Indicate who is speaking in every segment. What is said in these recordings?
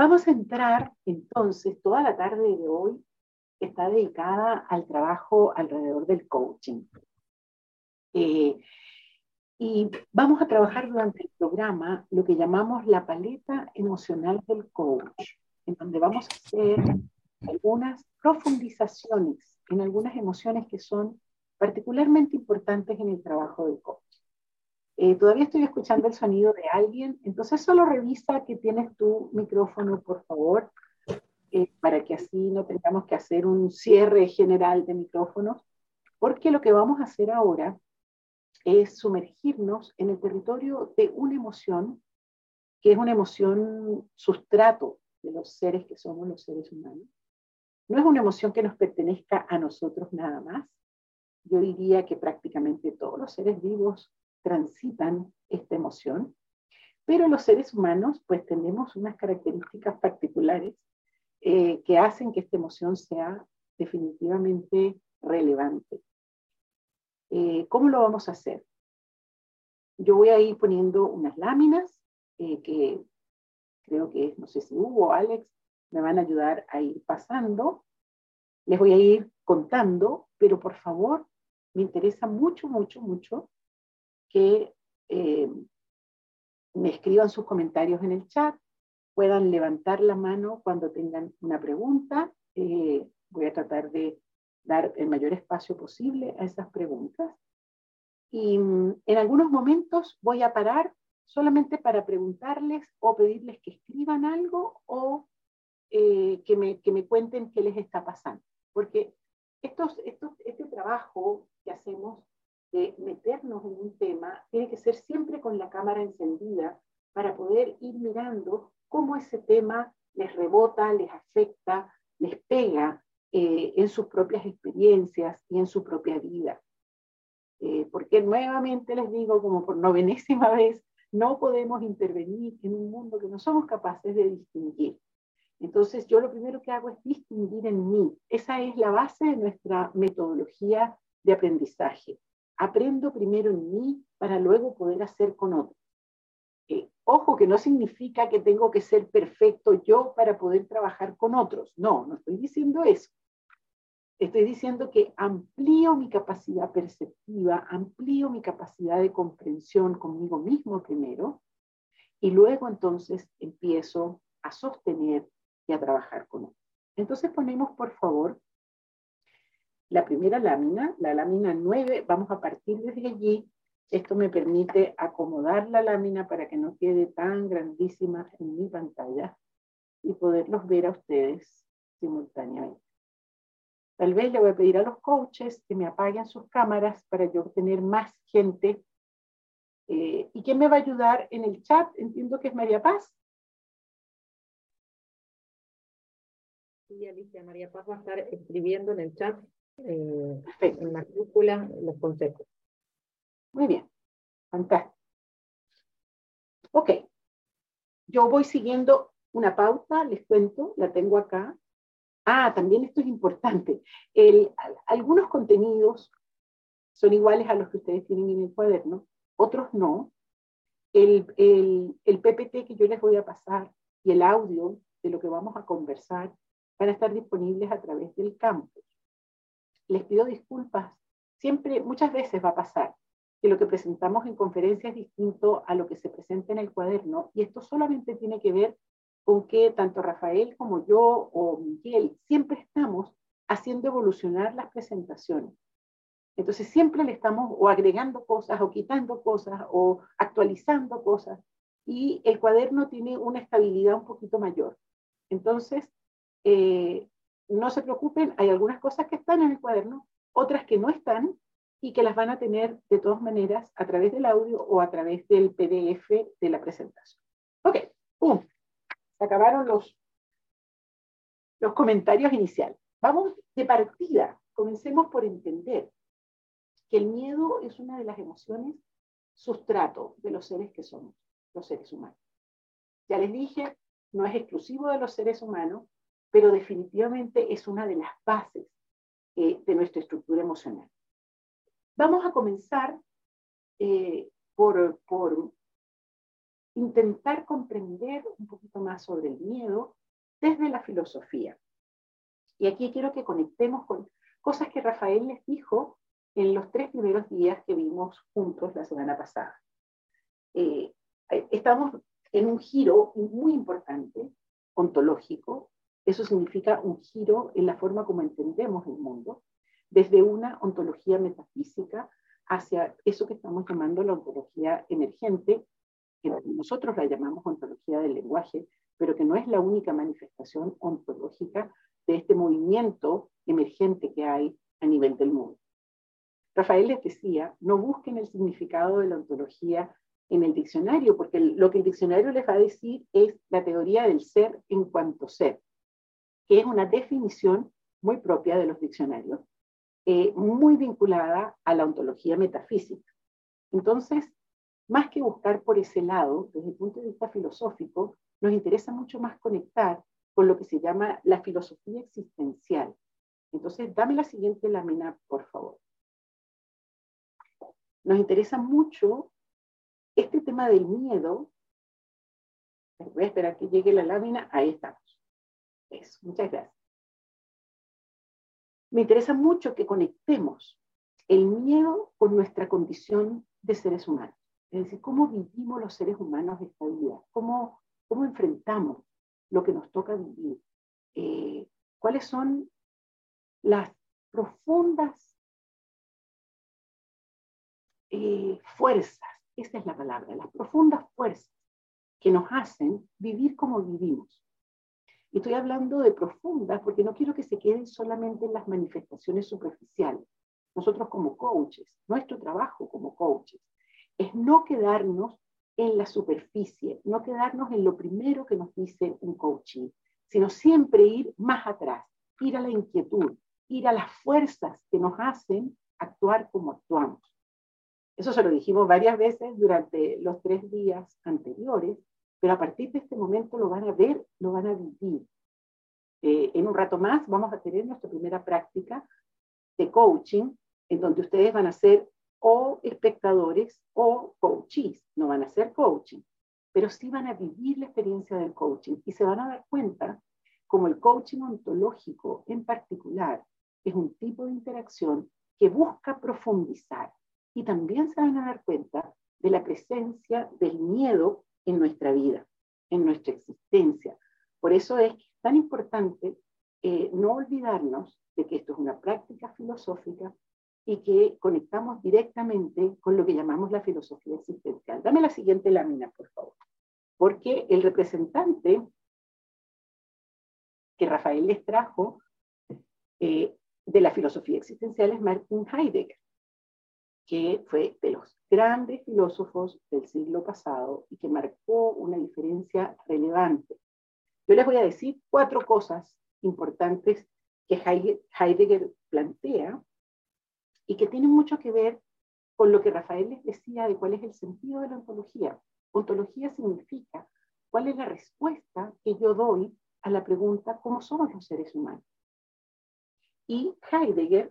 Speaker 1: Vamos a entrar entonces, toda la tarde de hoy está dedicada al trabajo alrededor del coaching. Eh, y vamos a trabajar durante el programa lo que llamamos la paleta emocional del coach, en donde vamos a hacer algunas profundizaciones en algunas emociones que son particularmente importantes en el trabajo del coach. Eh, todavía estoy escuchando el sonido de alguien, entonces solo revisa que tienes tu micrófono, por favor, eh, para que así no tengamos que hacer un cierre general de micrófonos, porque lo que vamos a hacer ahora es sumergirnos en el territorio de una emoción que es una emoción sustrato de los seres que somos los seres humanos. No es una emoción que nos pertenezca a nosotros nada más. Yo diría que prácticamente todos los seres vivos transitan esta emoción, pero los seres humanos pues tenemos unas características particulares eh, que hacen que esta emoción sea definitivamente relevante. Eh, ¿Cómo lo vamos a hacer? Yo voy a ir poniendo unas láminas eh, que creo que, no sé si Hugo o Alex me van a ayudar a ir pasando. Les voy a ir contando, pero por favor, me interesa mucho, mucho, mucho que eh, me escriban sus comentarios en el chat, puedan levantar la mano cuando tengan una pregunta. Eh, voy a tratar de dar el mayor espacio posible a esas preguntas. Y mm, en algunos momentos voy a parar solamente para preguntarles o pedirles que escriban algo o eh, que, me, que, me, cuenten qué les está pasando. Porque estos, estos, este trabajo que hacemos de meternos en un tema tiene que ser siempre con la cámara encendida para poder ir mirando cómo ese tema les rebota, les afecta, les pega eh, en sus propias experiencias y en su propia vida. Eh, porque nuevamente les digo, como por novenésima vez, no podemos intervenir en un mundo que no somos capaces de distinguir. Entonces, yo lo primero que hago es distinguir en mí. Esa es la base de nuestra metodología de aprendizaje. Aprendo primero en mí para luego poder hacer con otros. Eh, ojo, que no significa que tengo que ser perfecto yo para poder trabajar con otros. No, no estoy diciendo eso. Estoy diciendo que amplío mi capacidad perceptiva, amplío mi capacidad de comprensión conmigo mismo primero, y luego entonces empiezo a sostener y a trabajar con otros. Entonces ponemos, por favor, la primera lámina, la lámina 9, vamos a partir desde allí. Esto me permite acomodar la lámina para que no quede tan grandísima en mi pantalla y poderlos ver a ustedes simultáneamente. Tal vez le voy a pedir a los coaches que me apaguen sus cámaras para yo tener más gente. Eh, ¿Y quién me va a ayudar en el chat? Entiendo que es María Paz.
Speaker 2: Sí, Alicia, María Paz va a estar escribiendo en el chat eh, en los consejos.
Speaker 1: Muy bien, fantástico. Ok, yo voy siguiendo una pauta, les cuento, la tengo acá. Ah, también esto es importante. Algunos contenidos son iguales a los que ustedes tienen en el cuaderno, otros no. El, el, el PPT que yo les voy a pasar y el audio de lo que vamos a conversar van a estar disponibles a través del campus les pido disculpas. Siempre, muchas veces va a pasar que lo que presentamos en conferencia es distinto a lo que se presenta en el cuaderno y esto solamente tiene que ver con que tanto Rafael como yo o Miguel siempre estamos haciendo evolucionar las presentaciones. Entonces siempre le estamos o agregando cosas o quitando cosas o actualizando cosas y el cuaderno tiene una estabilidad un poquito mayor. Entonces, eh, no se preocupen, hay algunas cosas que están en el cuaderno, otras que no están y que las van a tener de todas maneras a través del audio o a través del PDF de la presentación. Ok, ¡pum! Se acabaron los, los comentarios iniciales. Vamos de partida. Comencemos por entender que el miedo es una de las emociones sustrato de los seres que somos, los seres humanos. Ya les dije, no es exclusivo de los seres humanos, pero definitivamente es una de las bases eh, de nuestra estructura emocional. Vamos a comenzar eh, por, por intentar comprender un poquito más sobre el miedo desde la filosofía. Y aquí quiero que conectemos con cosas que Rafael les dijo en los tres primeros días que vimos juntos la semana pasada. Eh, estamos en un giro muy importante, ontológico. Eso significa un giro en la forma como entendemos el mundo, desde una ontología metafísica hacia eso que estamos llamando la ontología emergente, que nosotros la llamamos ontología del lenguaje, pero que no es la única manifestación ontológica de este movimiento emergente que hay a nivel del mundo. Rafael les decía, no busquen el significado de la ontología en el diccionario, porque lo que el diccionario les va a decir es la teoría del ser en cuanto ser, que es una definición muy propia de los diccionarios, eh, muy vinculada a la ontología metafísica. Entonces, más que buscar por ese lado, desde el punto de vista filosófico, nos interesa mucho más conectar con lo que se llama la filosofía existencial. Entonces, dame la siguiente lámina, por favor. Nos interesa mucho este tema del miedo, voy a esperar que llegue la lámina, ahí estamos. Eso, muchas gracias. Me interesa mucho que conectemos el miedo con nuestra condición de seres humanos. Es decir, cómo vivimos los seres humanos esta vida, cómo, cómo enfrentamos lo que nos toca vivir, eh, cuáles son las profundas eh, fuerzas esa es la palabra, las profundas fuerzas que nos hacen vivir como vivimos. Y estoy hablando de profundas porque no quiero que se queden solamente en las manifestaciones superficiales. Nosotros como coaches, nuestro trabajo como coaches, es no quedarnos en la superficie, no quedarnos en lo primero que nos dice un coaching, sino siempre ir más atrás, ir a la inquietud, ir a las fuerzas que nos hacen actuar como actuamos. Eso se lo dijimos varias veces durante los tres días anteriores, pero a partir de este momento lo van a ver, lo van a vivir. Eh, en un rato más vamos a tener nuestra primera práctica de coaching, en donde ustedes van a ser o espectadores o coaches, no van a ser coaching, pero sí van a vivir la experiencia del coaching y se van a dar cuenta como el coaching ontológico en particular es un tipo de interacción que busca profundizar, y también se van a dar cuenta de la presencia del miedo en nuestra vida, en nuestra existencia. Por eso es tan importante eh, no olvidarnos de que esto es una práctica filosófica y que conectamos directamente con lo que llamamos la filosofía existencial. Dame la siguiente lámina, por favor. Porque el representante que Rafael les trajo eh, de la filosofía existencial es Martin Heidegger que fue de los grandes filósofos del siglo pasado y que marcó una diferencia relevante. Yo les voy a decir cuatro cosas importantes que Heidegger plantea y que tienen mucho que ver con lo que Rafael les decía de cuál es el sentido de la ontología. Ontología significa cuál es la respuesta que yo doy a la pregunta ¿cómo somos los seres humanos? Y Heidegger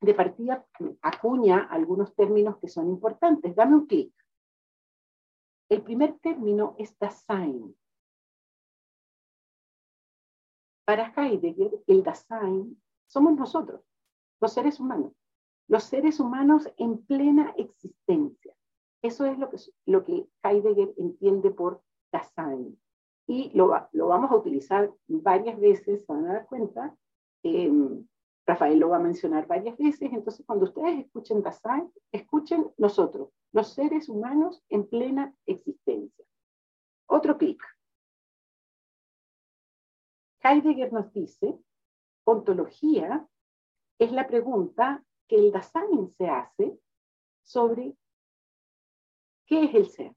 Speaker 1: de partida acuña algunos términos que son importantes. Dame un clic. El primer término es Dasein. Para Heidegger, el Dasein somos nosotros, los seres humanos. Los seres humanos en plena existencia. Eso es lo que, lo que Heidegger entiende por Dasein. Y lo, vamos a utilizar varias veces, se van a dar cuenta, Rafael lo va a mencionar varias veces, entonces cuando ustedes escuchen Dasein, escuchen nosotros, los seres humanos en plena existencia. Otro clic. Heidegger nos dice, ontología es la pregunta que el Dasein se hace sobre qué es el ser.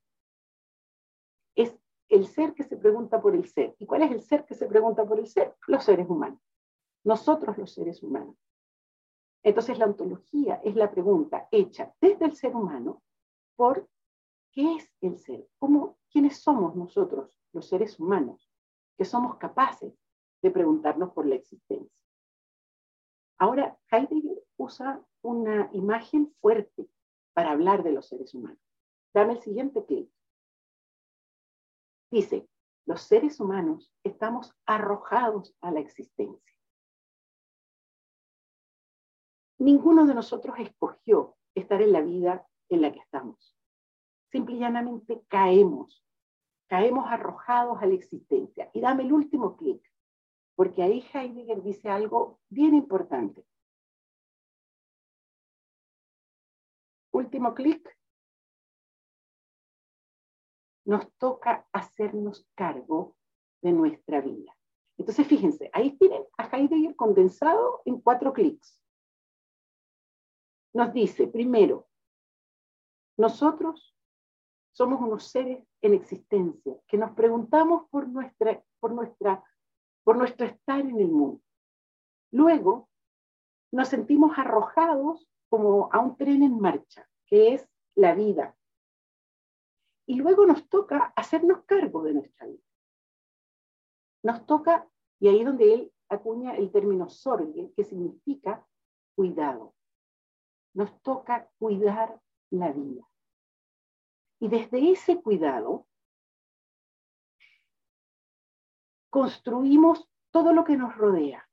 Speaker 1: Es el ser que se pregunta por el ser. ¿Y cuál es el ser que se pregunta por el ser? Los seres humanos nosotros los seres humanos. Entonces la ontología es la pregunta hecha desde el ser humano por qué es el ser, ¿Cómo, quiénes somos nosotros, los seres humanos, que somos capaces de preguntarnos por la existencia. Ahora, Heidegger usa una imagen fuerte para hablar de los seres humanos. Dame el siguiente clic. Dice, los seres humanos estamos arrojados a la existencia. Ninguno de nosotros escogió estar en la vida en la que estamos. Simple y llanamente caemos, caemos arrojados a la existencia. Y dame el último clic, porque ahí Heidegger dice algo bien importante. Último clic. Nos toca hacernos cargo de nuestra vida. Entonces, fíjense, ahí tienen a Heidegger condensado en cuatro clics. Nos dice, primero, nosotros somos unos seres en existencia, que nos preguntamos por, nuestra, por, nuestra, por nuestro estar en el mundo. Luego, nos sentimos arrojados como a un tren en marcha, que es la vida. Y luego nos toca hacernos cargo de nuestra vida. Nos toca, y ahí es donde él acuña el término sorge, que significa cuidado. Nos toca cuidar la vida. Y desde ese cuidado construimos todo lo que nos rodea.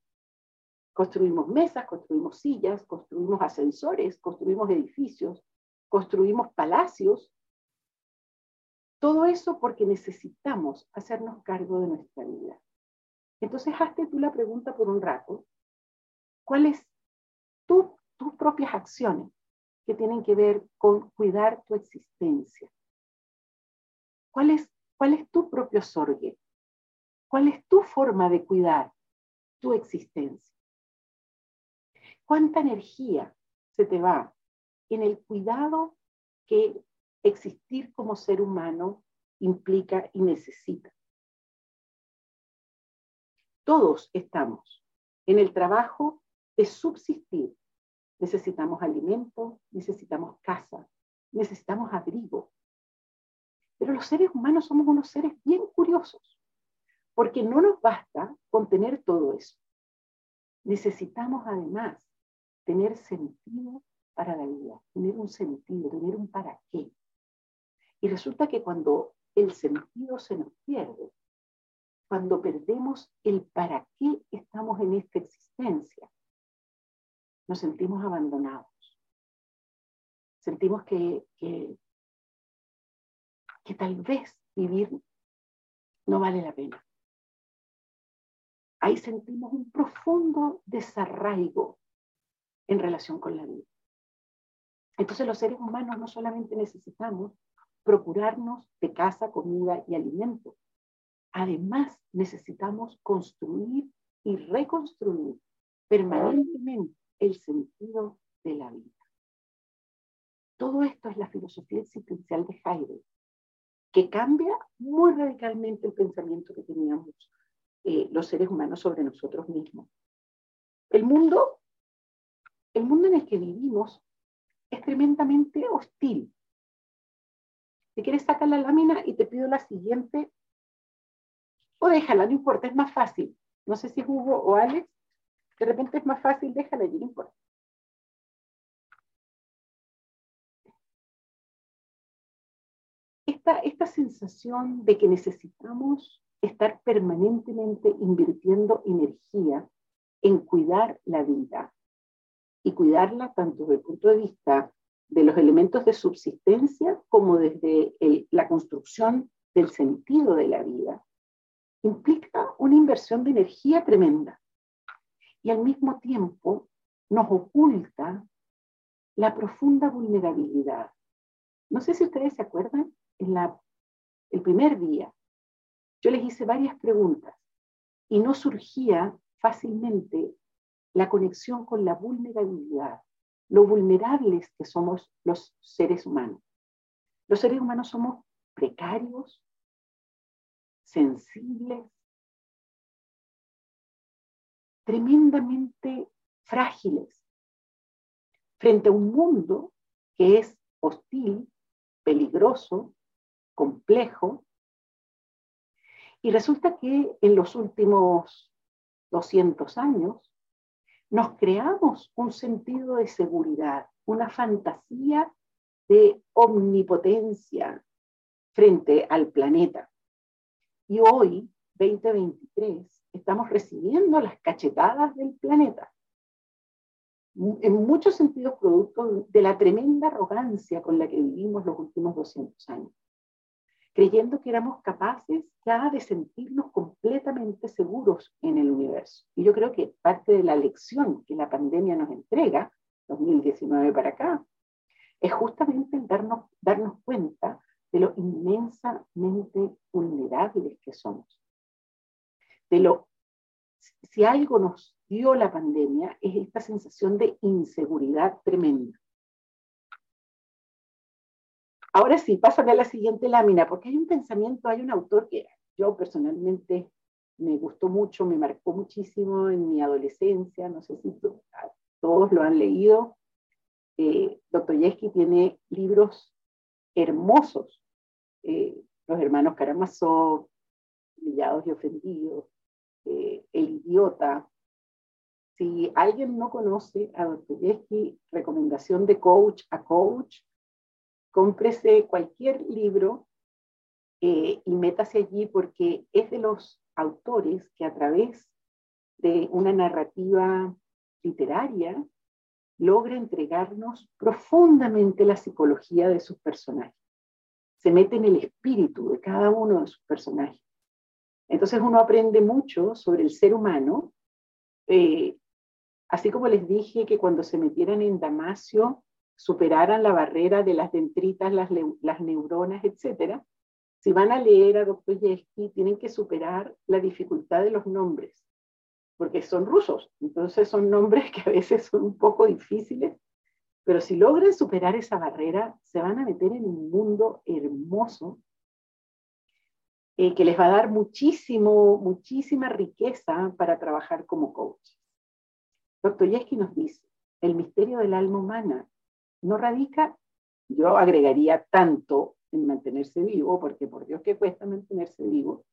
Speaker 1: Construimos mesas, construimos sillas, construimos ascensores, construimos edificios, construimos palacios. Todo eso porque necesitamos hacernos cargo de nuestra vida. Entonces, hazte tú la pregunta por un rato. ¿Cuáles tus propias acciones que tienen que ver con cuidar tu existencia? ¿Cuál es, cuál es tu propio sorgue? ¿Cuál es tu forma de cuidar tu existencia? ¿Cuánta energía se te va en el cuidado que existir como ser humano implica y necesita? Todos estamos en el trabajo de subsistir. Necesitamos alimento, necesitamos casa, necesitamos abrigo, pero los seres humanos somos unos seres bien curiosos, porque no nos basta con tener todo eso. Necesitamos además tener sentido para la vida, tener un sentido, tener un para qué. Y resulta que cuando el sentido se nos pierde, cuando perdemos el para qué estamos en esta existencia, nos sentimos abandonados. Sentimos que, que tal vez vivir no vale la pena. Ahí sentimos un profundo desarraigo en relación con la vida. Entonces los seres humanos no solamente necesitamos procurarnos de casa, comida y alimento, además necesitamos construir y reconstruir permanentemente el sentido de la vida. Todo esto es la filosofía existencial de Heidegger que cambia muy radicalmente el pensamiento que teníamos eh, los seres humanos sobre nosotros mismos. El mundo, el mundo en el que vivimos es tremendamente hostil. Si quieres, saca la lámina y te pido la siguiente, o déjala, no importa, es más fácil. No sé si es Hugo o Alex, de repente es más fácil, déjala y no importa. esta, sensación de que necesitamos estar permanentemente invirtiendo energía en cuidar la vida y cuidarla tanto desde el punto de vista de los elementos de subsistencia como desde la construcción del sentido de la vida, implica una inversión de energía tremenda y al mismo tiempo nos oculta la profunda vulnerabilidad. No sé si ustedes se acuerdan en la, el primer día, yo les hice varias preguntas y no surgía fácilmente la conexión con la vulnerabilidad, lo vulnerables que somos los seres humanos. Los seres humanos somos precarios, sensibles, tremendamente frágiles frente a un mundo que es hostil, peligroso, complejo. Y resulta que en los últimos 200 años nos creamos un sentido de seguridad, una fantasía de omnipotencia frente al planeta. Y hoy, 2023, estamos recibiendo las cachetadas del planeta. En muchos sentidos, producto de la tremenda arrogancia con la que vivimos los últimos 200 años, creyendo que éramos capaces ya de sentirnos completamente seguros en el universo. Y yo creo que parte de la lección que la pandemia nos entrega, 2019 para acá, es justamente darnos, darnos cuenta de lo inmensamente vulnerables que somos. De si algo nos dio la pandemia es esta sensación de inseguridad tremenda. Ahora sí, pásame a la siguiente lámina, porque hay un pensamiento, hay un autor que yo personalmente me gustó mucho, me marcó muchísimo en mi adolescencia, no sé si todos lo han leído. Eh, Dostoyevsky tiene libros hermosos, eh, Los hermanos Karamazov, Humillados y Ofendidos, El idiota. Si alguien no conoce a Dostoyevsky, recomendación de coach a coach, cómprese cualquier libro eh, y métase allí porque es de los autores que a través de una narrativa literaria logra entregarnos profundamente la psicología de sus personajes. Se mete en el espíritu de cada uno de sus personajes. Entonces uno aprende mucho sobre el ser humano. Eh, así como les dije que cuando se metieran en Damasio superaran la barrera de las dendritas, las, neuronas, etc. Si van a leer a Dostoyevsky, tienen que superar la dificultad de los nombres porque son rusos, entonces son nombres que a veces son un poco difíciles, pero si logran superar esa barrera, se van a meter en un mundo hermoso eh, que les va a dar muchísimo, muchísima riqueza para trabajar como coach. Dostoyevsky nos dice, el misterio del alma humana no radica, yo agregaría tanto en mantenerse vivo, porque por Dios que cuesta mantenerse vivo,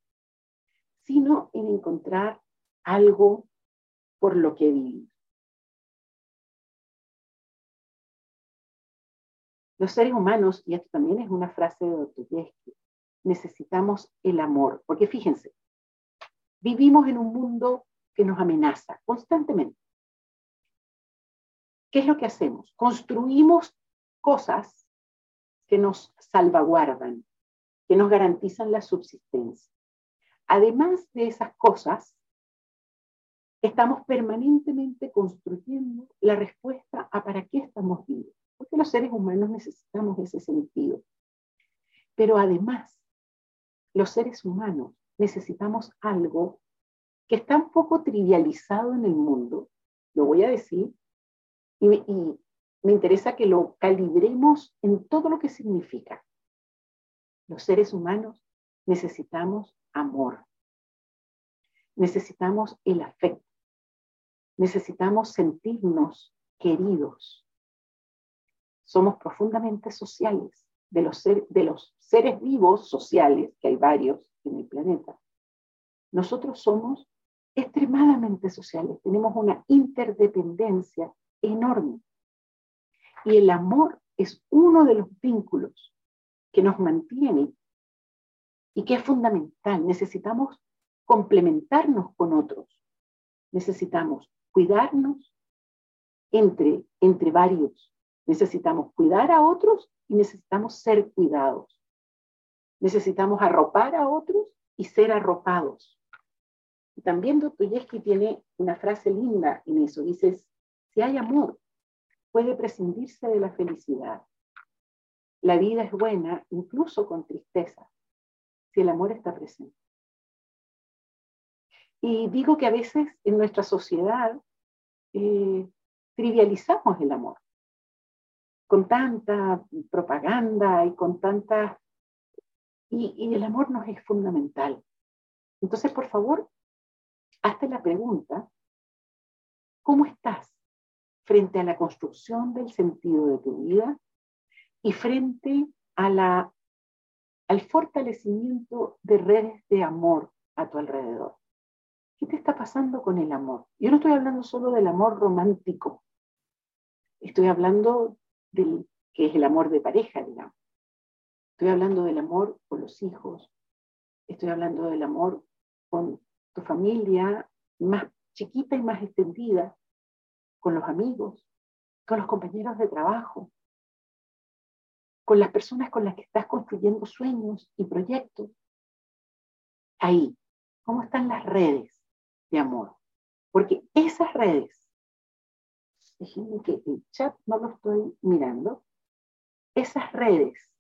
Speaker 1: sino en encontrar algo por lo que vivir. Los seres humanos, y esto también es una frase de Dostoyevsky, necesitamos el amor, porque fíjense, vivimos en un mundo que nos amenaza constantemente. ¿Qué es lo que hacemos? Construimos cosas que nos salvaguardan, que nos garantizan la subsistencia. Además de esas cosas, estamos permanentemente construyendo la respuesta a para qué estamos vivos, porque los seres humanos necesitamos ese sentido. Pero además, los seres humanos necesitamos algo que está un poco trivializado en el mundo, lo voy a decir, y, me interesa que lo calibremos en todo lo que significa. Los seres humanos necesitamos amor, necesitamos el afecto necesitamos sentirnos queridos. Somos profundamente sociales, de los, seres vivos sociales, que hay varios en el planeta. Nosotros somos extremadamente sociales, tenemos una interdependencia enorme. Y el amor es uno de los vínculos que nos mantiene y que es fundamental. Necesitamos complementarnos con otros. Necesitamos cuidarnos entre, entre varios. Necesitamos cuidar a otros y necesitamos ser cuidados. Necesitamos arropar a otros y ser arropados. Y también Dostoyevsky tiene una frase linda en eso. Dice, si hay amor, puede prescindirse de la felicidad. La vida es buena incluso con tristeza, si el amor está presente. Y digo que a veces en nuestra sociedad eh, trivializamos el amor con tanta propaganda y con tanta... Y, el amor nos es fundamental. Entonces, por favor, hazte la pregunta, ¿cómo estás frente a la construcción del sentido de tu vida y frente a la, al fortalecimiento de redes de amor a tu alrededor? ¿Qué te está pasando con el amor? Yo no estoy hablando solo del amor romántico, estoy hablando del que es el amor de pareja, digamos. Estoy hablando del amor con los hijos, estoy hablando del amor con tu familia más chiquita y más extendida, con los amigos, con los compañeros de trabajo, con las personas con las que estás construyendo sueños y proyectos. Ahí, ¿cómo están las redes de amor? Porque esas redes, que el chat no lo estoy mirando, esas redes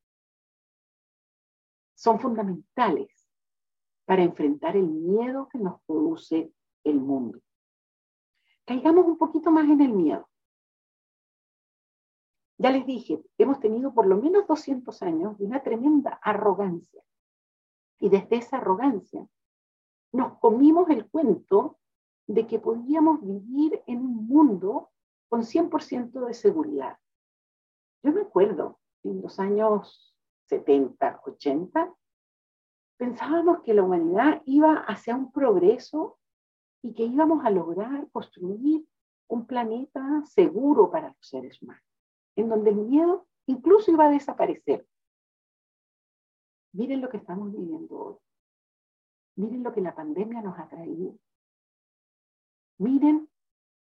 Speaker 1: son fundamentales para enfrentar el miedo que nos produce el mundo. Caigamos un poquito más en el miedo. Ya les dije, hemos tenido por lo menos 200 años de una tremenda arrogancia. Y desde esa arrogancia nos comimos el cuento de que podíamos vivir en un mundo con 100% de seguridad. Yo me acuerdo, en los años 70, 80, pensábamos que la humanidad iba hacia un progreso y que íbamos a lograr construir un planeta seguro para los seres humanos, en donde el miedo incluso iba a desaparecer. Miren lo que estamos viviendo hoy. Miren lo que la pandemia nos ha traído. Miren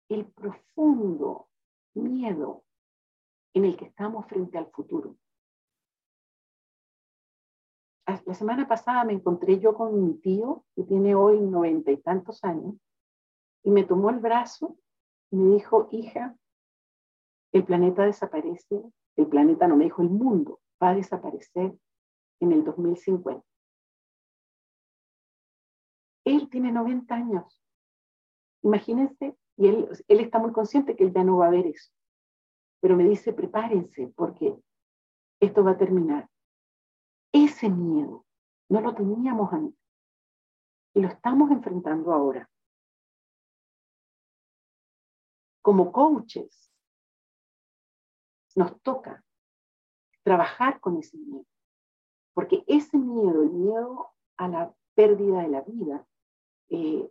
Speaker 1: el profundo miedo en el que estamos frente al futuro la semana pasada me encontré yo con mi tío, que tiene hoy noventa y tantos años, y me tomó el brazo y me dijo, hija, el planeta desaparece, el planeta no me dijo, el mundo va a desaparecer en el 2050. Él tiene 90 años. Imagínense, y él, él está muy consciente que él ya no va a ver eso. Pero me dice, prepárense porque esto va a terminar. Ese miedo no lo teníamos antes y lo estamos enfrentando ahora. Como coaches, nos toca trabajar con ese miedo, porque ese miedo, el miedo a la pérdida de la vida, eh,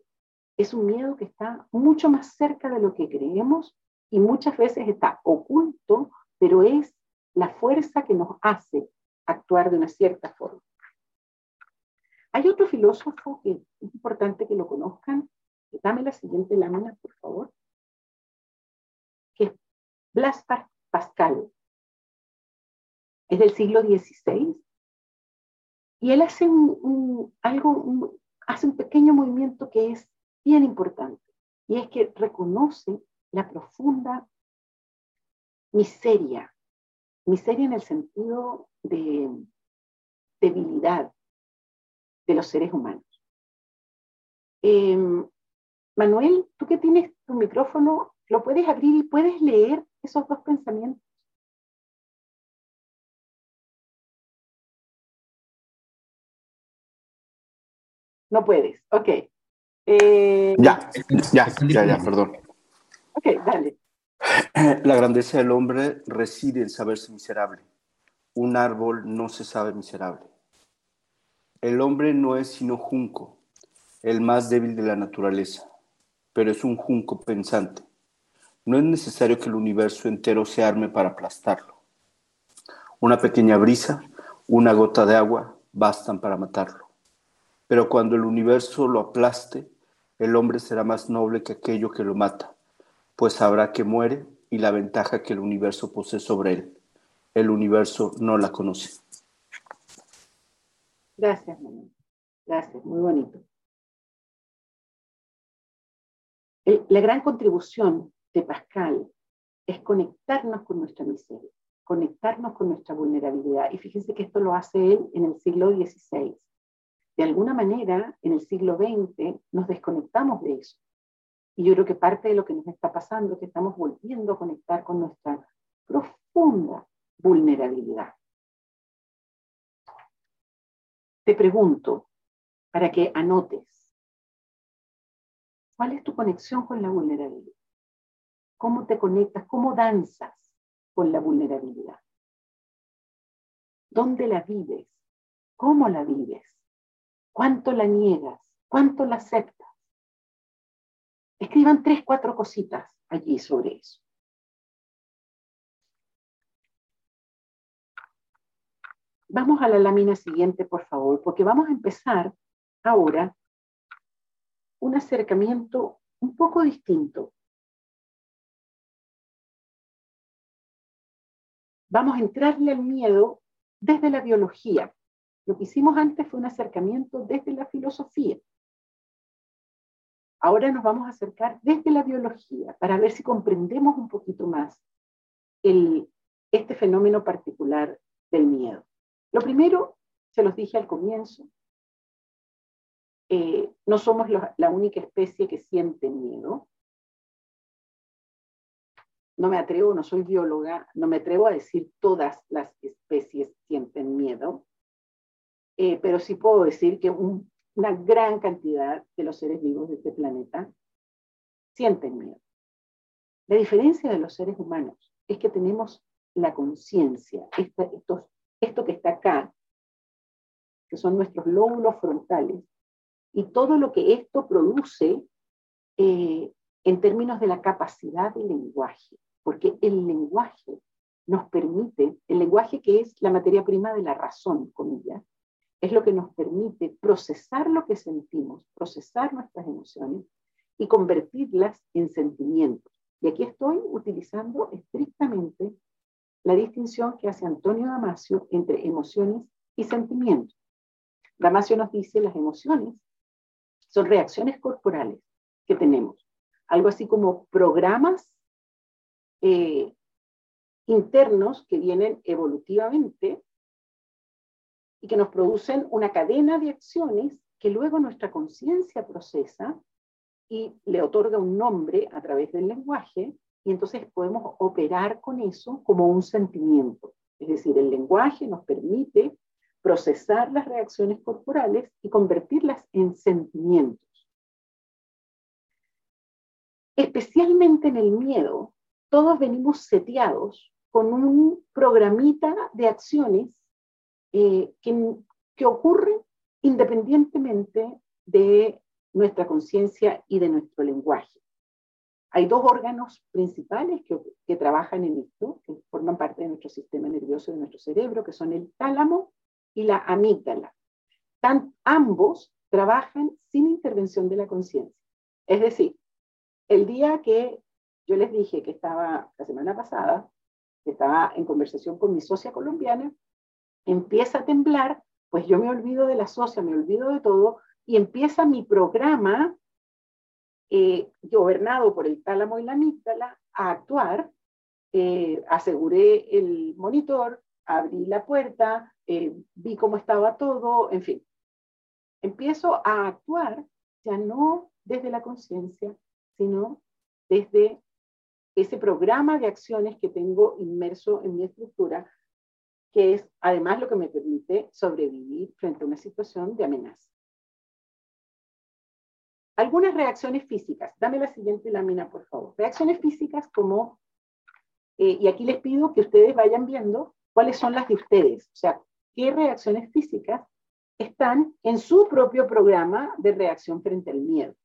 Speaker 1: es un miedo que está mucho más cerca de lo que creemos y muchas veces está oculto, pero es la fuerza que nos hace actuar de una cierta forma. Hay otro filósofo que es importante que lo conozcan. Dame la siguiente lámina, por favor. Que es Blas Pascal. Es del siglo XVI. Y él hace un, algo, hace un pequeño movimiento que es bien importante. Y es que reconoce la profunda miseria. Miseria en el sentido de debilidad de los seres humanos. Em, Manuel, tú que tienes tu micrófono, lo puedes abrir y puedes leer esos dos pensamientos. No puedes, ok.
Speaker 3: Eh, ya, ya, ya, ya, perdón.
Speaker 1: Ok, dale.
Speaker 3: La grandeza del hombre reside en saberse miserable un árbol no se sabe miserable. El hombre no es sino junco, el más débil de la naturaleza, pero es un junco pensante. No es necesario que el universo entero se arme para aplastarlo. Una pequeña brisa, una gota de agua bastan para matarlo. Pero cuando el universo lo aplaste, el hombre será más noble que aquello que lo mata, pues sabrá que muere y la ventaja que el universo posee sobre él el universo no la conoce.
Speaker 1: Gracias, mamá. Gracias, muy bonito. la gran contribución de Pascal es conectarnos con nuestra miseria, conectarnos con nuestra vulnerabilidad. Y fíjense que esto lo hace él en el siglo XVI. De alguna manera, en el siglo XX nos desconectamos de eso. Y yo creo que parte de lo que nos está pasando es que estamos volviendo a conectar con nuestra profunda vulnerabilidad. Te pregunto, para que anotes, ¿cuál es tu conexión con la vulnerabilidad? ¿Cómo te conectas? ¿Cómo danzas con la vulnerabilidad? ¿Dónde la vives? ¿Cómo la vives? ¿Cuánto la niegas? ¿Cuánto la aceptas? Escriban tres, cuatro cositas allí sobre eso. Vamos a la lámina siguiente, por favor, porque vamos a empezar ahora un acercamiento un poco distinto. Vamos a entrarle al miedo desde la biología. Lo que hicimos antes fue un acercamiento desde la filosofía. Ahora nos vamos a acercar desde la biología para ver si comprendemos un poquito más este fenómeno particular del miedo. Lo primero, se los dije al comienzo, eh, no somos la única especie que siente miedo. No me atrevo, no soy bióloga, no me atrevo a decir todas las especies sienten miedo, eh, pero sí puedo decir que una gran cantidad de los seres vivos de este planeta sienten miedo. La diferencia de los seres humanos es que tenemos la conciencia, esto, esto que está acá, que son nuestros lóbulos frontales, y todo lo que esto produce eh, en términos de la capacidad del lenguaje, porque el lenguaje nos permite, el lenguaje que es la materia prima de la razón, comillas, es lo que nos permite procesar lo que sentimos, procesar nuestras emociones y convertirlas en sentimientos. Y aquí estoy utilizando estrictamente la distinción que hace Antonio Damasio entre emociones y sentimientos. Damasio nos dice las emociones son reacciones corporales que tenemos, algo así como programas eh, internos que vienen evolutivamente y que nos producen una cadena de acciones que luego nuestra conciencia procesa y le otorga un nombre a través del lenguaje y entonces podemos operar con eso como un sentimiento. Es decir, el lenguaje nos permite procesar las reacciones corporales y convertirlas en sentimientos. Especialmente en el miedo, todos venimos seteados con un programita de acciones eh, que, ocurren independientemente de nuestra conciencia y de nuestro lenguaje. Hay dos órganos principales que, que, trabajan en esto, que forman parte de nuestro sistema nervioso de nuestro cerebro, que son el tálamo y la amígdala. Tan, ambos trabajan sin intervención de la conciencia. Es decir, el día que yo les dije que estaba, la semana pasada, que estaba en conversación con mi socia colombiana, empieza a temblar, pues yo me olvido de la socia, me olvido de todo, y empieza mi programa, eh, gobernado por el tálamo y la amígdala, a actuar. Eh, aseguré el monitor, abrí la puerta, eh, vi cómo estaba todo, en fin. Empiezo a actuar ya no desde la conciencia, sino desde ese programa de acciones que tengo inmerso en mi estructura, que es además lo que me permite sobrevivir frente a una situación de amenaza. Algunas reacciones físicas. Dame la siguiente lámina, por favor. Reacciones físicas como, eh, y aquí les pido que ustedes vayan viendo cuáles son las de ustedes, o sea, qué reacciones físicas están en su propio programa de reacción frente al miedo.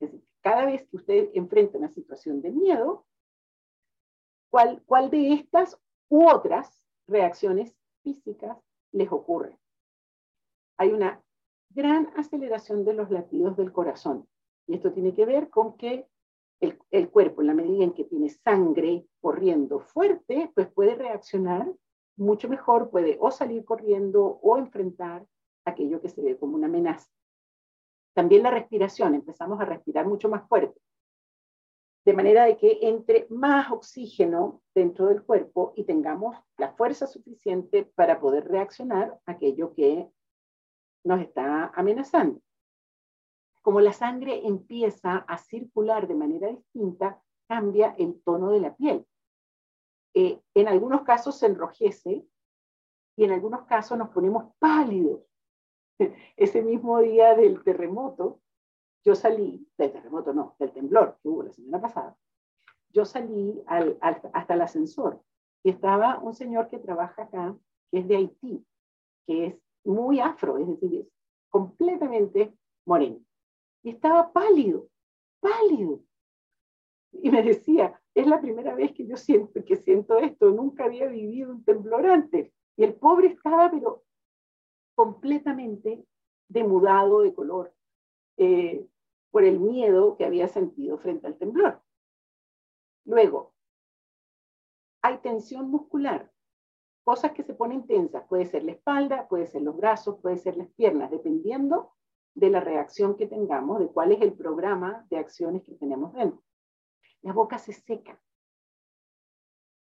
Speaker 1: Es decir, cada vez que usted enfrenta una situación de miedo, ¿cuál, cuál de estas u otras reacciones físicas les ocurre? Hay una gran aceleración de los latidos del corazón. Y esto tiene que ver con que el, cuerpo, en la medida en que tiene sangre corriendo fuerte, pues puede reaccionar mucho mejor puede o salir corriendo o enfrentar aquello que se ve como una amenaza. También la respiración, empezamos a respirar mucho más fuerte, de manera de que entre más oxígeno dentro del cuerpo y tengamos la fuerza suficiente para poder reaccionar a aquello que nos está amenazando. Como la sangre empieza a circular de manera distinta, cambia el tono de la piel. Eh, en algunos casos se enrojece y en algunos casos nos ponemos pálidos. Ese mismo día del terremoto, yo salí, del terremoto no, del temblor que hubo la semana pasada, yo salí hasta el ascensor y estaba un señor que trabaja acá, que es de Haití, que es muy afro, es decir, es completamente moreno. Y estaba pálido, pálido. Y me decía, es la primera vez que yo siento, que siento esto, nunca había vivido un temblor antes. Y el pobre estaba, pero completamente demudado de color eh, por el miedo que había sentido frente al temblor. Luego, hay tensión muscular, cosas que se ponen tensas, puede ser la espalda, puede ser los brazos, puede ser las piernas, dependiendo de la reacción que tengamos, de cuál es el programa de acciones que tenemos dentro. La boca se seca.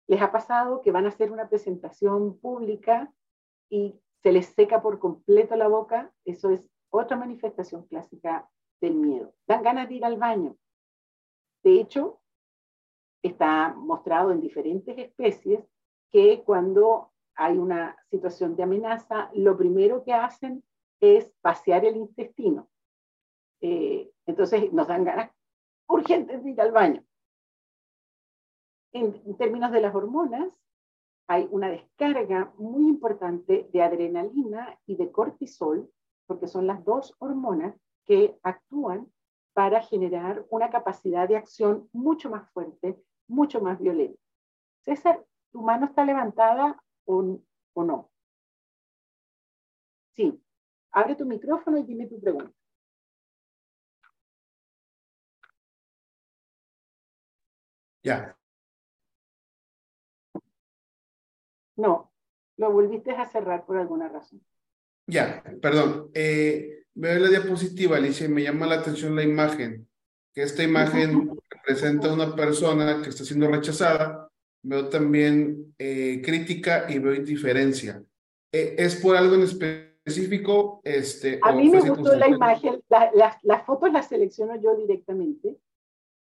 Speaker 1: ¿Les ha pasado que van a hacer una presentación pública y se les seca por completo la boca? Eso es otra manifestación clásica del miedo. Dan ganas de ir al baño. De hecho, está mostrado en diferentes especies que cuando hay una situación de amenaza, lo primero que hacen es vaciar el intestino. Eh, entonces nos dan ganas urgentes de ir al baño. en términos de las hormonas, hay una descarga muy importante de adrenalina y de cortisol, porque son las dos hormonas que actúan para generar una capacidad de acción mucho más fuerte, mucho más violenta. César, ¿tu mano está levantada o, o no? Sí. Abre tu micrófono y dime tu pregunta.
Speaker 4: Ya.
Speaker 1: No, lo volviste a cerrar por alguna razón.
Speaker 4: Ya, perdón. Eh, veo la diapositiva, Alicia, y me llama la atención la imagen. Que esta imagen representa a una persona que está siendo rechazada. Veo también eh, crítica y veo indiferencia. Eh, ¿Es por algo en específico? Este,
Speaker 1: a mí me gustó la imagen, las fotos las selecciono yo directamente.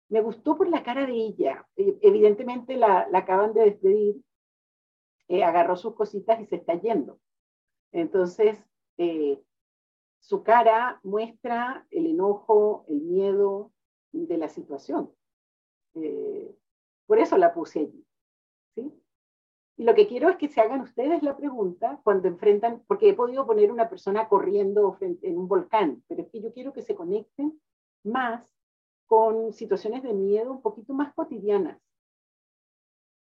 Speaker 1: Me gustó por la cara de ella. Evidentemente la, la acaban de despedir. agarró sus cositas y se está yendo. Entonces, eh, su cara muestra el enojo, el miedo de la situación. Eh, por eso la puse allí. ¿sí? Y lo que quiero es que se hagan ustedes la pregunta cuando enfrentan, porque he podido poner una persona corriendo frente, en un volcán, pero es que yo quiero que se conecten más con situaciones de miedo un poquito más cotidianas.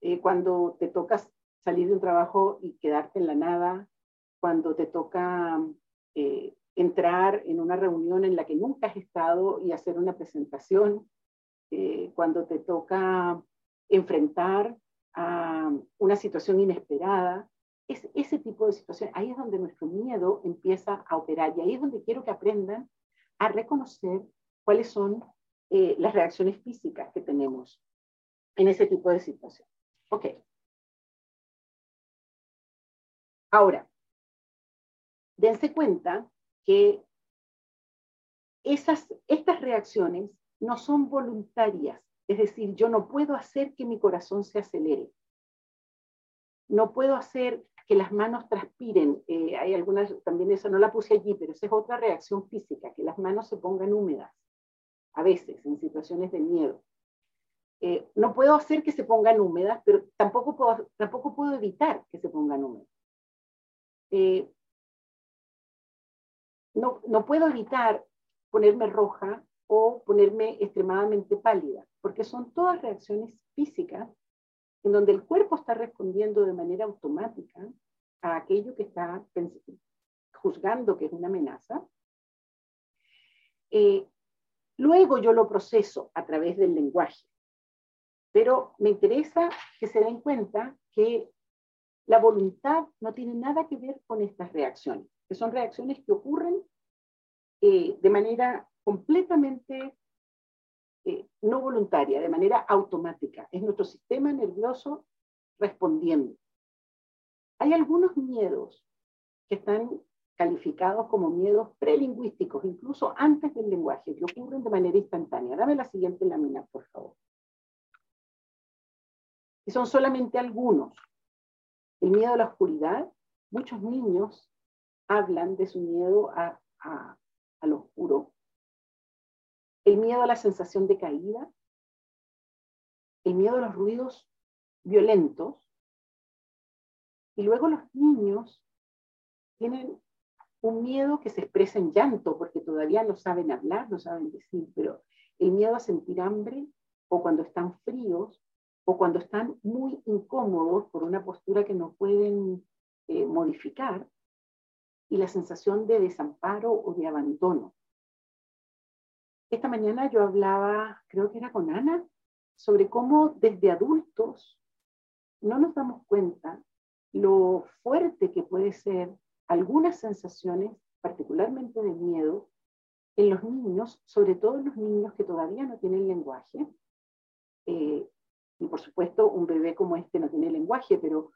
Speaker 1: Eh, cuando te tocas salir de un trabajo y quedarte en la nada, cuando te toca eh, entrar en una reunión en la que nunca has estado y hacer una presentación, eh, cuando te toca enfrentar a una situación inesperada, es ese tipo de situación, ahí es donde nuestro miedo empieza a operar y ahí es donde quiero que aprendan a reconocer cuáles son eh, las reacciones físicas que tenemos en ese tipo de situación. Ok. Ahora, dense cuenta que estas reacciones no son voluntarias, es decir, yo no puedo hacer que mi corazón se acelere, no puedo hacer que las manos transpiren, eh, hay algunas, también eso no la puse allí, pero esa es otra reacción física, que las manos se pongan húmedas, a veces en situaciones de miedo. Eh, no puedo hacer que se pongan húmedas, pero tampoco puedo, tampoco puedo evitar que se pongan húmedas. Eh, no, no puedo evitar ponerme roja o ponerme extremadamente pálida, porque son todas reacciones físicas en donde el cuerpo está respondiendo de manera automática a aquello que está juzgando que es una amenaza. Eh, luego yo lo proceso a través del lenguaje, pero me interesa que se den cuenta que la voluntad no tiene nada que ver con estas reacciones que son reacciones que ocurren eh, de manera completamente eh, no voluntaria, de manera automática. Es nuestro sistema nervioso respondiendo. Hay algunos miedos que están calificados como miedos prelingüísticos, incluso antes del lenguaje, que ocurren de manera instantánea. Dame la siguiente lámina, por favor. Y son solamente algunos. El miedo a la oscuridad. Muchos niños hablan de su miedo a, a, al oscuro, el miedo a la sensación de caída, el miedo a los ruidos violentos, y luego los niños tienen un miedo que se expresa en llanto, porque todavía no saben hablar, no saben decir, pero el miedo a sentir hambre, o cuando están fríos, o cuando están muy incómodos por una postura que no pueden eh, modificar, y la sensación de desamparo o de abandono. Esta mañana yo hablaba, creo que era con Ana, sobre cómo desde adultos no nos damos cuenta lo fuerte que puede ser algunas sensaciones, particularmente de miedo, en los niños, sobre todo en los niños que todavía no tienen lenguaje. Eh, y por supuesto, un bebé como este no tiene lenguaje, pero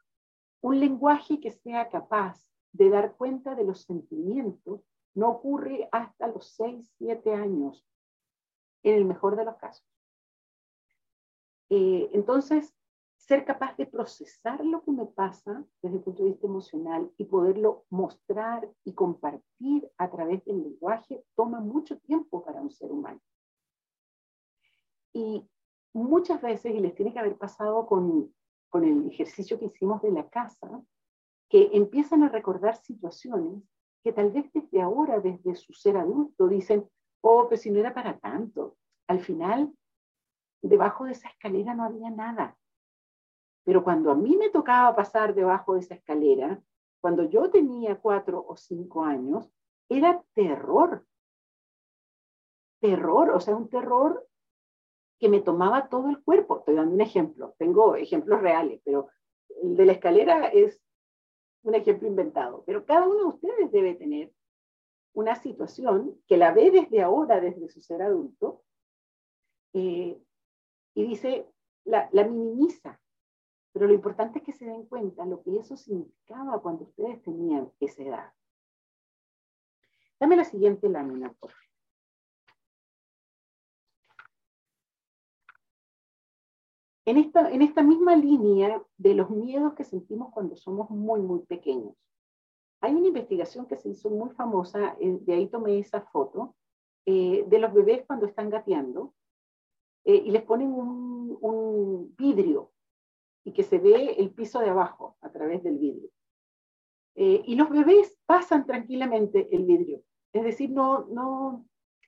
Speaker 1: un lenguaje que sea capaz de dar cuenta de los sentimientos no ocurre hasta los 6, 7 años, en el mejor de los casos. Eh, entonces, ser capaz de procesar lo que me pasa desde el punto de vista emocional y poderlo mostrar y compartir a través del lenguaje toma mucho tiempo para un ser humano. Y muchas veces, y les tiene que haber pasado con, con el ejercicio que hicimos de la casa, que empiezan a recordar situaciones que tal vez desde ahora, desde su ser adulto, dicen, oh, pero si no era para tanto. Al final, debajo de esa escalera no había nada. Pero cuando a mí me tocaba pasar debajo de esa escalera, cuando yo tenía cuatro o cinco años, era terror. Terror, o sea, un terror que me tomaba todo el cuerpo. Estoy dando un ejemplo, tengo ejemplos reales, pero el de la escalera es un ejemplo inventado. Pero cada uno de ustedes debe tener una situación que la ve desde ahora, desde su ser adulto, eh, y dice, la, la minimiza. Pero lo importante es que se den cuenta lo que eso significaba cuando ustedes tenían esa edad. Dame la siguiente lámina, por favor. En esta, en esta misma línea de los miedos que sentimos cuando somos muy, muy pequeños. Hay una investigación que se hizo muy famosa, eh, de ahí tomé esa foto, eh, de los bebés cuando están gateando, eh, y les ponen un, un, vidrio y que se ve el piso de abajo a través del vidrio. y los bebés pasan tranquilamente el vidrio, es decir, no, no,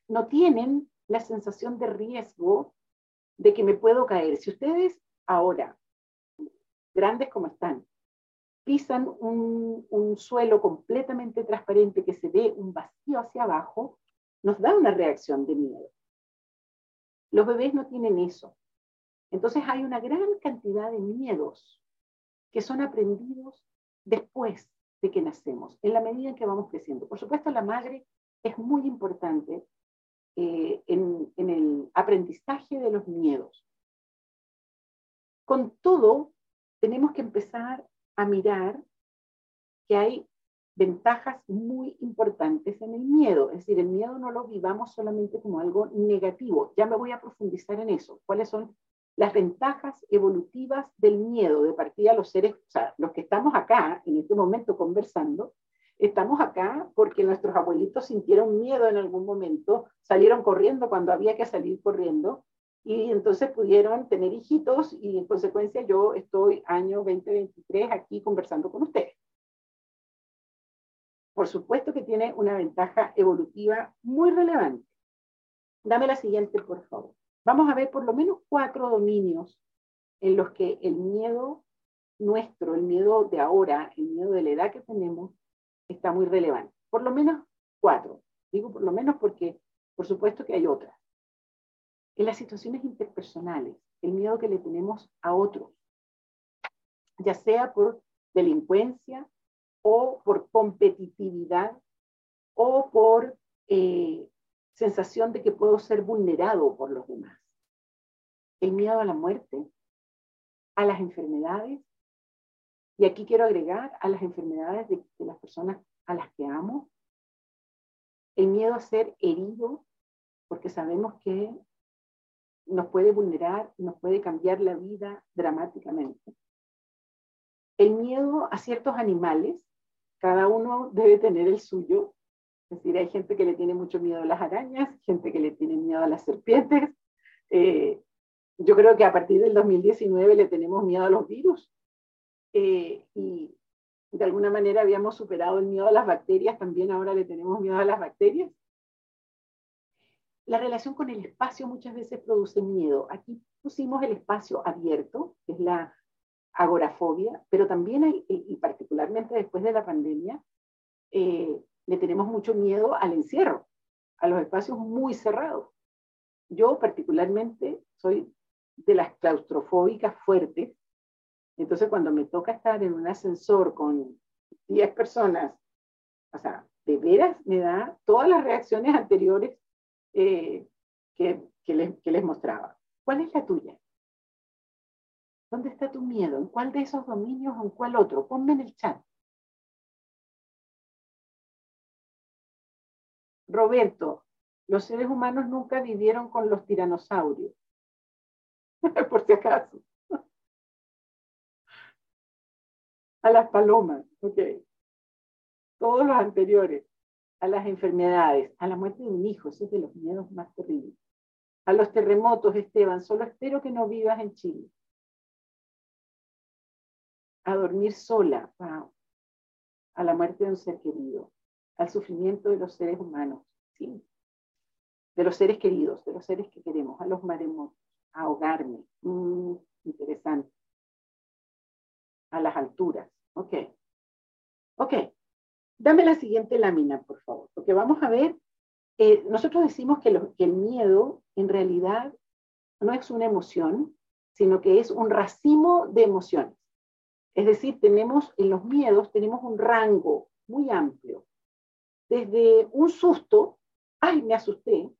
Speaker 1: no tienen la sensación de riesgo de que me puedo caer. Si ustedes ahora, grandes como están, pisan un, un, suelo completamente transparente que se ve un vacío hacia abajo, nos da una reacción de miedo. Los bebés no tienen eso. Entonces hay una gran cantidad de miedos que son aprendidos después de que nacemos, en la medida en que vamos creciendo. Por supuesto, la madre es muy importante eh, en, el aprendizaje de los miedos. Con todo, tenemos que empezar a mirar que hay ventajas muy importantes en el miedo. Es decir, el miedo no lo vivamos solamente como algo negativo. Ya me voy a profundizar en eso. ¿Cuáles son las ventajas evolutivas del miedo? De partida, los seres, o sea, los que estamos acá en este momento conversando, Estamos acá porque nuestros abuelitos sintieron miedo en algún momento, salieron corriendo cuando había que salir corriendo y entonces pudieron tener hijitos y en consecuencia yo estoy año 2023 aquí conversando con ustedes. Por supuesto que tiene una ventaja evolutiva muy relevante. Dame la siguiente, por favor. Vamos a ver por lo menos cuatro dominios en los que el miedo nuestro, el miedo de ahora, el miedo de la edad que tenemos, está muy relevante. Por lo menos cuatro. Digo por lo menos porque, por supuesto que hay otras. En las situaciones interpersonales, el miedo que le tenemos a otros, ya sea por delincuencia o por competitividad o por eh, sensación de que puedo ser vulnerado por los demás. El miedo a la muerte, a las enfermedades, y aquí quiero agregar a las enfermedades de, las personas a las que amo, el miedo a ser herido, porque sabemos que nos puede vulnerar, nos puede cambiar la vida dramáticamente. El miedo a ciertos animales, cada uno debe tener el suyo. Es decir, hay gente que le tiene mucho miedo a las arañas, gente que le tiene miedo a las serpientes. Eh, yo creo que a partir del 2019 le tenemos miedo a los virus. Eh, y de alguna manera habíamos superado el miedo a las bacterias, también ahora le tenemos miedo a las bacterias. La relación con el espacio muchas veces produce miedo. Aquí pusimos el espacio abierto, que es la agorafobia, pero también hay, y particularmente después de la pandemia, eh, le tenemos mucho miedo al encierro, a los espacios muy cerrados. Yo particularmente soy de las claustrofóbicas fuertes, entonces cuando me toca estar en un ascensor con 10 personas, o sea, de veras me da todas las reacciones anteriores eh, que, les, que les mostraba. ¿Cuál es la tuya? ¿Dónde está tu miedo? ¿En cuál de esos dominios o en cuál otro? Ponme en el chat. Roberto, los seres humanos nunca vivieron con los tiranosaurios. Por si acaso. A las palomas, ok. Todos los anteriores. A las enfermedades, a la muerte de un hijo, ese es de los miedos más terribles. A los terremotos, Esteban, solo espero que no vivas en Chile. A dormir sola, A la muerte de un ser querido, al sufrimiento de los seres humanos, ¿sí? De los seres queridos, de los seres que queremos, a los maremotos, ahogarme. Mm, interesante. A las alturas. Ok. Ok. Dame la siguiente lámina, por favor, porque vamos a ver, eh, nosotros decimos que, el miedo en realidad no es una emoción, sino que es un racimo de emociones. Es decir, tenemos en los miedos, tenemos un rango muy amplio. Desde un susto, ay, me asusté.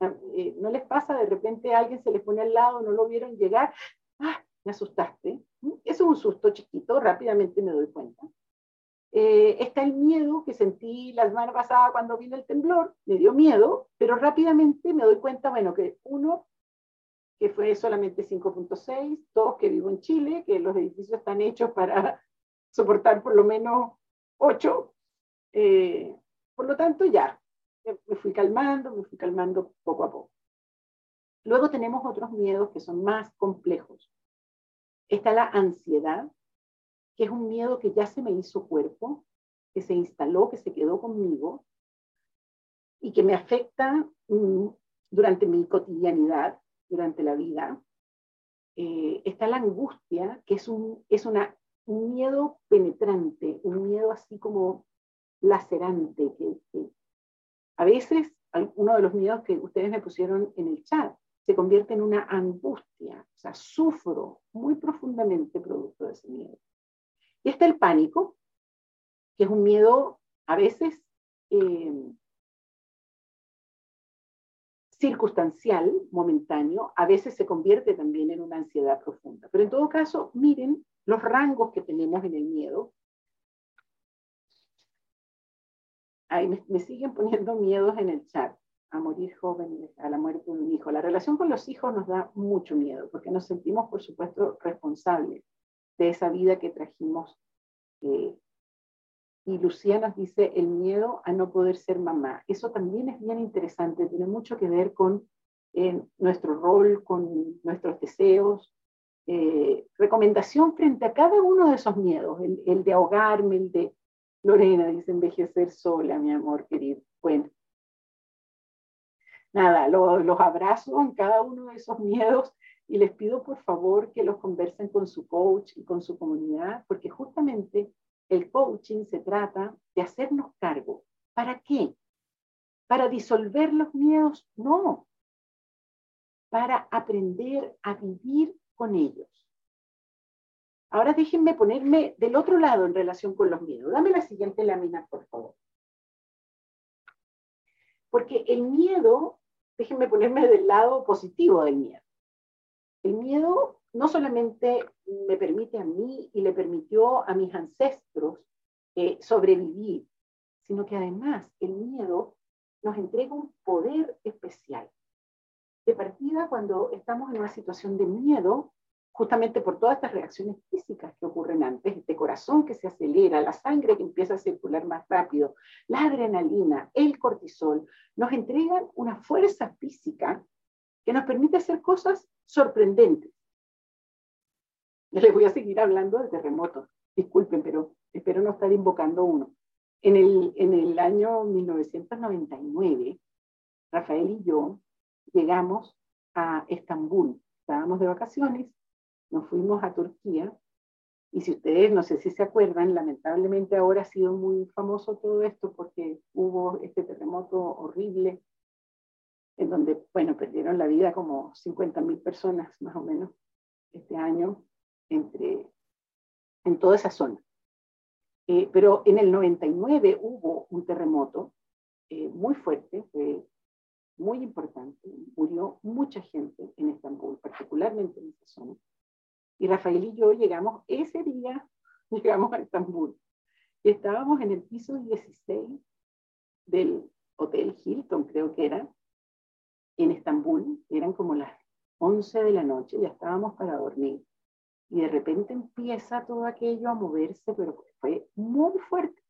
Speaker 1: Eh, ¿No les pasa de repente alguien se les pone al lado, no lo vieron llegar? Ah, me asustaste. Eso es un susto chiquito, rápidamente me doy cuenta. Eh, está el miedo que sentí la semana pasada cuando vino el temblor, me dio miedo, pero rápidamente me doy cuenta, bueno, que uno, que fue solamente 5.6, dos, que vivo en Chile, que los edificios están hechos para soportar por lo menos 8. Eh, por lo tanto, ya, me fui calmando, me fui calmando poco a poco. Luego tenemos otros miedos que son más complejos. Está la ansiedad, que es un miedo que ya se me hizo cuerpo, que se instaló, que se quedó conmigo y que me afecta mm, durante mi cotidianidad, durante la vida. Eh, está la angustia, que es, un, es una, un miedo penetrante, un miedo así como lacerante, que, a veces uno de los miedos que ustedes me pusieron en el chat se convierte en una angustia, o sea, sufro muy profundamente producto de ese miedo. Y está el pánico, que es un miedo a veces eh, circunstancial, momentáneo, a veces se convierte también en una ansiedad profunda. Pero en todo caso, miren los rangos que tenemos en el miedo. Ahí me, siguen poniendo miedos en el chat a morir joven, a la muerte de un hijo. La relación con los hijos nos da mucho miedo porque nos sentimos, por supuesto, responsables de esa vida que trajimos. Eh, y Lucía nos dice el miedo a no poder ser mamá. Eso también es bien interesante, tiene mucho que ver con eh, nuestro rol, con nuestros deseos. Eh, recomendación frente a cada uno de esos miedos, el, de ahogarme, el de Lorena, dice envejecer sola, mi amor querido. Bueno, nada, los abrazo en cada uno de esos miedos y les pido por favor que los conversen con su coach y con su comunidad, porque justamente el coaching se trata de hacernos cargo. ¿Para qué? ¿Para disolver los miedos? No. Para aprender a vivir con ellos. Ahora déjenme ponerme del otro lado en relación con los miedos. Dame la siguiente lámina, por favor. Porque el miedo, déjenme ponerme del lado positivo del miedo. El miedo no solamente me permite a mí y le permitió a mis ancestros eh, sobrevivir, sino que además el miedo nos entrega un poder especial. De partida, cuando estamos en una situación de miedo, justamente por todas estas reacciones físicas que ocurren antes, este corazón que se acelera, la sangre que empieza a circular más rápido, la adrenalina, el cortisol, nos entregan una fuerza física que nos permite hacer cosas sorprendentes. Les voy a seguir hablando de terremotos. Disculpen, pero espero no estar invocando uno. En el, en el año 1999, Rafael y yo llegamos a Estambul. Estábamos de vacaciones, nos fuimos a Turquía Y si ustedes, no sé si se acuerdan, lamentablemente ahora ha sido muy famoso todo esto porque hubo este terremoto horrible en donde, bueno, perdieron la vida como 50.000 personas más o menos este año entre, en toda esa zona. Eh, pero en el 99 hubo un terremoto eh, muy fuerte, muy importante, murió mucha gente en Estambul, particularmente en esa zona. Y Rafael y yo llegamos ese día, llegamos a Estambul, y estábamos en el piso 16 del Hotel Hilton, creo que era, en Estambul, eran como las 11 de la noche, ya estábamos para dormir. Y de repente empieza todo aquello a moverse, pero fue muy fuerte.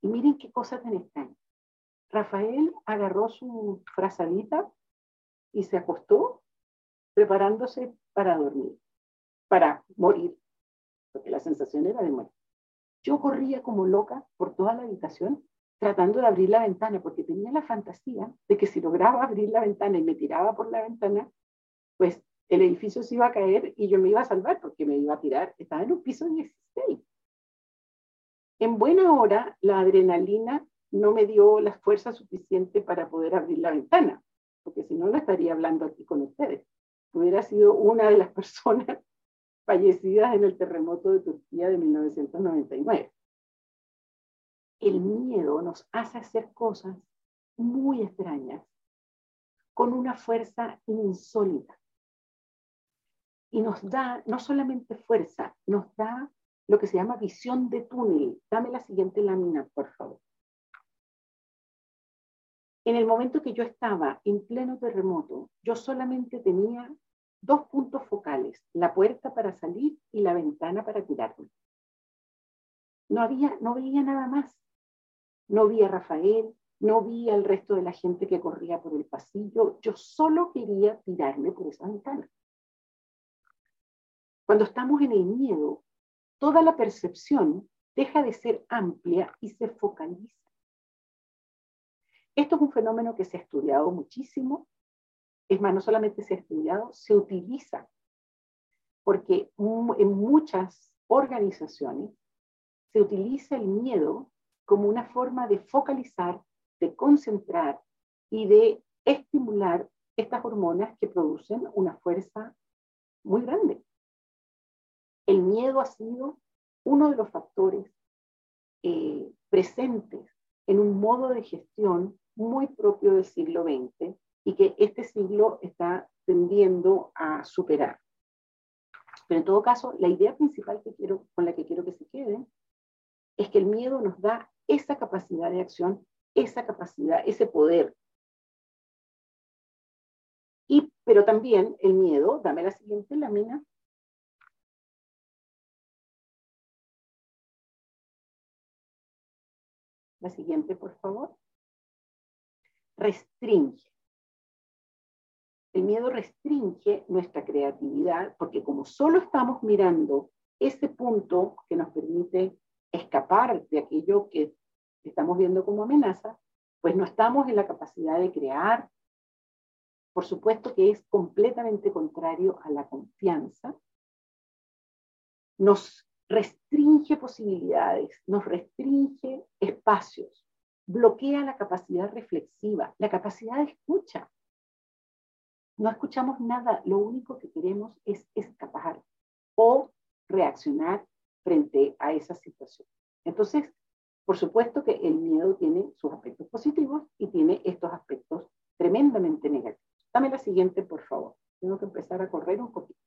Speaker 1: Y miren qué cosa tan extraña. Rafael agarró su frazadita y se acostó preparándose para dormir, para morir, porque la sensación era de morir. Yo corría como loca por toda la habitación tratando de abrir la ventana, porque tenía la fantasía de que si lograba abrir la ventana y me tiraba por la ventana, pues el edificio se iba a caer y yo me iba a salvar porque me iba a tirar. Estaba en un piso 16. En buena hora, la adrenalina no me dio la fuerza suficiente para poder abrir la ventana, porque si no, no estaría hablando aquí con ustedes. Hubiera sido una de las personas fallecidas en el terremoto de Turquía de 1999 el miedo nos hace hacer cosas muy extrañas, con una fuerza insólita. Y nos da no solamente fuerza, nos da lo que se llama visión de túnel. Dame la siguiente lámina, por favor. En el momento que yo estaba en pleno terremoto, yo solamente tenía dos puntos focales, la puerta para salir y la ventana para tirarme. No, había, no veía nada más. No vi a Rafael, no vi al resto de la gente que corría por el pasillo. Yo solo quería tirarme por esa ventana. Cuando estamos en el miedo, toda la percepción deja de ser amplia y se focaliza. Esto es un fenómeno que se ha estudiado muchísimo. Es más, no solamente se ha estudiado, se utiliza. Porque en muchas organizaciones se utiliza el miedo como una forma de focalizar, de concentrar y de estimular estas hormonas que producen una fuerza muy grande. El miedo ha sido uno de los factores eh, presentes en un modo de gestión muy propio del siglo XX y que este siglo está tendiendo a superar. Pero en todo caso, la idea principal que quiero, con la que quiero que se queden es que el miedo nos da esa capacidad de acción, esa capacidad, ese poder. Y, pero también el miedo, dame la siguiente lámina. La siguiente, por favor. Restringe. El miedo restringe nuestra creatividad porque como solo estamos mirando ese punto que nos permite escapar de aquello que estamos viendo como amenaza, pues no estamos en la capacidad de crear. Por supuesto que es completamente contrario a la confianza. Nos restringe posibilidades, nos restringe espacios, bloquea la capacidad reflexiva, la capacidad de escucha. No escuchamos nada, lo único que queremos es escapar o reaccionar frente a esa situación. Entonces, por supuesto que el miedo tiene sus aspectos positivos y tiene estos aspectos tremendamente negativos. Dame la siguiente, por favor. Tengo que empezar a correr un poquito.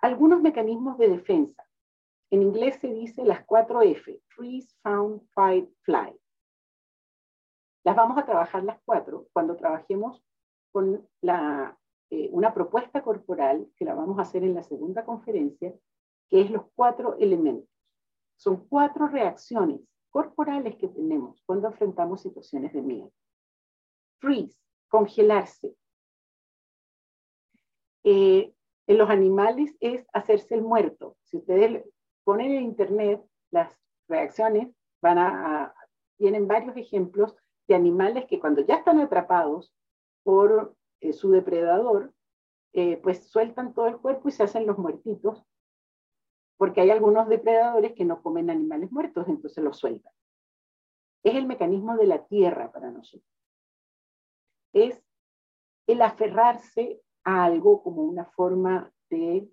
Speaker 1: Algunos mecanismos de defensa. En inglés se dice las cuatro F, freeze, found, fight, fly. Las vamos a trabajar las cuatro cuando trabajemos con la, eh, una propuesta corporal que la vamos a hacer en la segunda conferencia que es los cuatro elementos. Son cuatro reacciones corporales que tenemos cuando enfrentamos situaciones de miedo. Freeze, congelarse. Eh, en los animales es hacerse el muerto. Si ustedes ponen en internet las reacciones, van a, tienen varios ejemplos de animales que cuando ya están atrapados por eh, su depredador, eh, pues sueltan todo el cuerpo y se hacen los muertitos porque hay algunos depredadores que no comen animales muertos, entonces los sueltan. Es el mecanismo de la tierra para nosotros. Es el aferrarse a algo como una forma de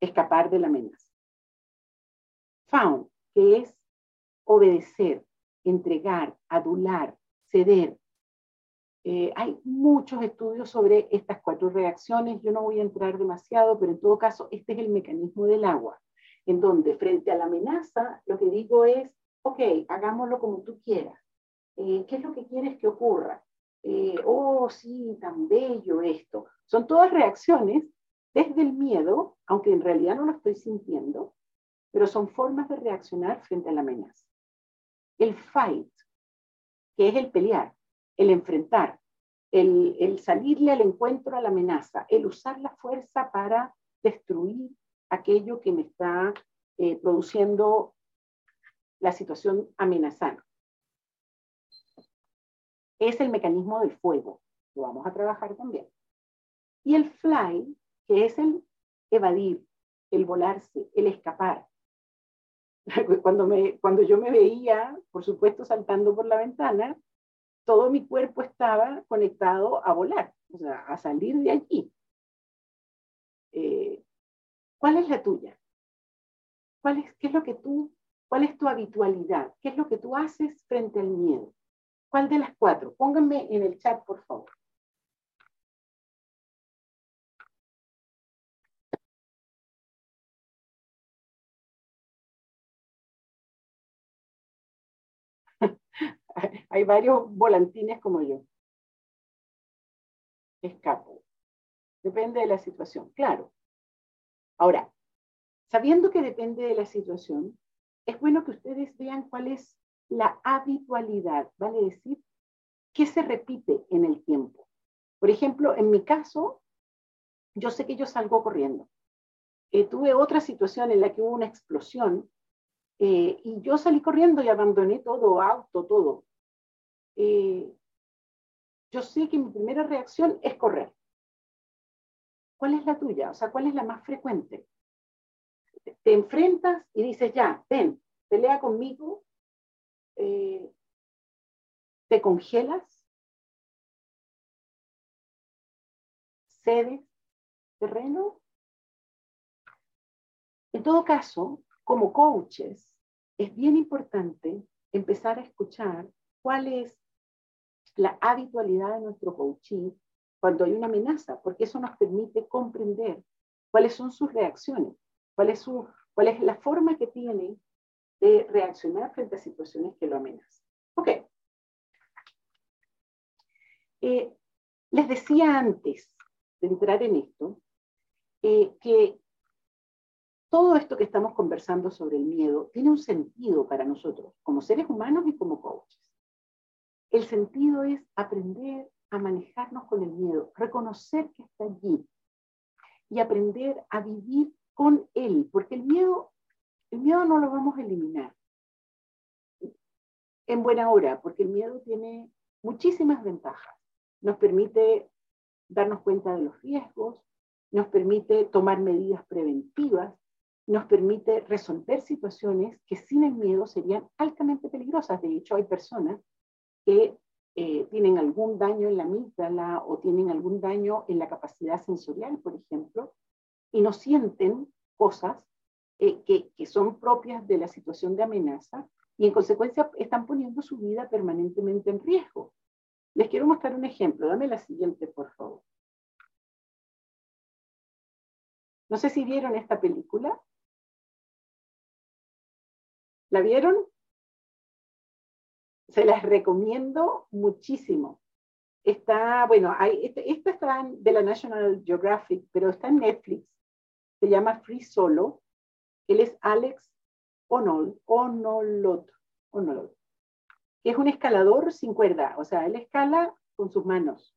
Speaker 1: escapar de la amenaza. Found, que es obedecer, entregar, adular, ceder. Eh, hay muchos estudios sobre estas cuatro reacciones. Yo no voy a entrar demasiado, pero en todo caso, este es el mecanismo del agua, en donde frente a la amenaza, lo que digo es, ok, hagámoslo como tú quieras. Eh, ¿Qué es lo que quieres que ocurra? Eh, oh, sí, tan bello esto. Son todas reacciones desde el miedo, aunque en realidad no lo estoy sintiendo, pero son formas de reaccionar frente a la amenaza. El fight, que es el pelear, el enfrentar, el, salirle al encuentro a la amenaza, el usar la fuerza para destruir aquello que me está eh, produciendo la situación amenazante. Es el mecanismo del fuego, lo vamos a trabajar también. Y el fly, que es el evadir, el volarse, el escapar. Cuando, yo me veía, por supuesto, saltando por la ventana, todo mi cuerpo estaba conectado a volar, o sea, a salir de allí. Eh, ¿Cuál es la tuya? ¿Cuál es, ¿Qué es lo que tú, cuál es tu habitualidad? ¿Qué es lo que tú haces frente al miedo? ¿Cuál de las cuatro? Pónganme en el chat, por favor. Hay varios volantines como yo. Escapo. Depende de la situación, claro. Ahora, sabiendo que depende de la situación, es bueno que ustedes vean cuál es la habitualidad, vale decir, qué se repite en el tiempo. Por ejemplo, en mi caso, yo sé que yo salgo corriendo. Eh, tuve otra situación en la que hubo una explosión eh, y yo salí corriendo y abandoné todo, auto, todo. Eh, yo sé que mi primera reacción es correr. ¿Cuál es la tuya? O sea, ¿cuál es la más frecuente? Te enfrentas y dices, ya, ven, pelea conmigo, eh, te congelas, cedes terreno. En todo caso, como coaches, es bien importante empezar a escuchar cuál es la habitualidad de nuestro coaching cuando hay una amenaza, porque eso nos permite comprender cuáles son sus reacciones, cuál es, su, cuál es la forma que tiene de reaccionar frente a situaciones que lo amenazan. Ok. Eh, les decía antes de entrar en esto eh, que todo esto que estamos conversando sobre el miedo tiene un sentido para nosotros, como seres humanos y como coaches. El sentido es aprender a manejarnos con el miedo, reconocer que está allí y aprender a vivir con él, porque el miedo, el miedo no lo vamos a eliminar en buena hora, porque el miedo tiene muchísimas ventajas. Nos permite darnos cuenta de los riesgos, nos permite tomar medidas preventivas, nos permite resolver situaciones que sin el miedo serían altamente peligrosas. De hecho, hay personas que eh, tienen algún daño en la amígdala o tienen algún daño en la capacidad sensorial, por ejemplo, y no sienten cosas eh, que, que son propias de la situación de amenaza y en consecuencia están poniendo su vida permanentemente en riesgo. Les quiero mostrar un ejemplo. Dame la siguiente, por favor. No sé si vieron esta película. ¿La vieron? Se las recomiendo muchísimo. Está, bueno, hay, este, esta está de la National Geographic, pero está en Netflix. Se llama Free Solo. Él es Alex Onol, Onolot, Onolot, es un escalador sin cuerda, o sea, él escala con sus manos.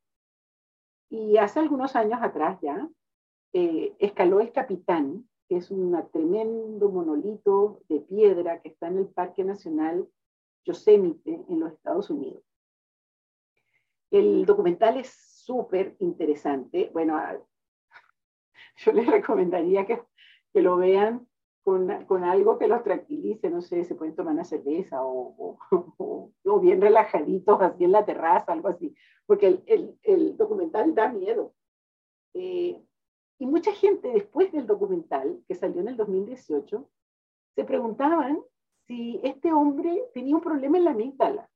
Speaker 1: Y hace algunos años atrás ya, eh, escaló el Capitán, que es un tremendo monolito de piedra que está en el Parque Nacional Yosemite en los Estados Unidos. El documental es súper interesante. Bueno, yo les recomendaría que, que lo vean con, con, algo que los tranquilice, no sé, se pueden tomar una cerveza o, o, o, bien relajaditos así en la terraza, algo así, porque el, el, el documental da miedo. Eh, y mucha gente después del documental, que salió en el 2018, se preguntaban si este hombre tenía un problema en la amígdala.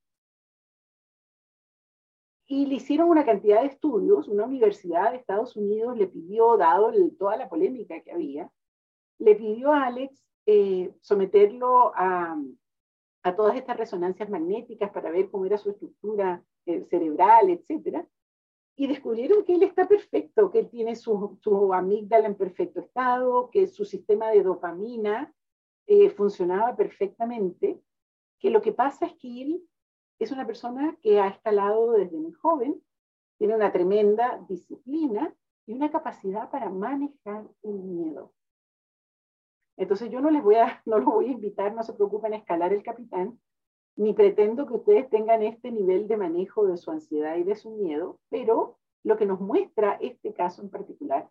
Speaker 1: Y le hicieron una cantidad de estudios, una universidad de Estados Unidos le pidió, dado toda la polémica que había, le pidió a Alex eh, someterlo a, todas estas resonancias magnéticas para ver cómo era su estructura eh, cerebral, etc. Y descubrieron que él está perfecto, que él tiene su, su amígdala en perfecto estado, que su sistema de dopamina eh, funcionaba perfectamente, que lo que pasa es que él es una persona que ha escalado desde muy joven, tiene una tremenda disciplina y una capacidad para manejar el miedo. Entonces yo no les voy a, no los voy a invitar, no se preocupen a escalar el capitán, ni pretendo que ustedes tengan este nivel de manejo de su ansiedad y de su miedo, pero lo que nos muestra este caso en particular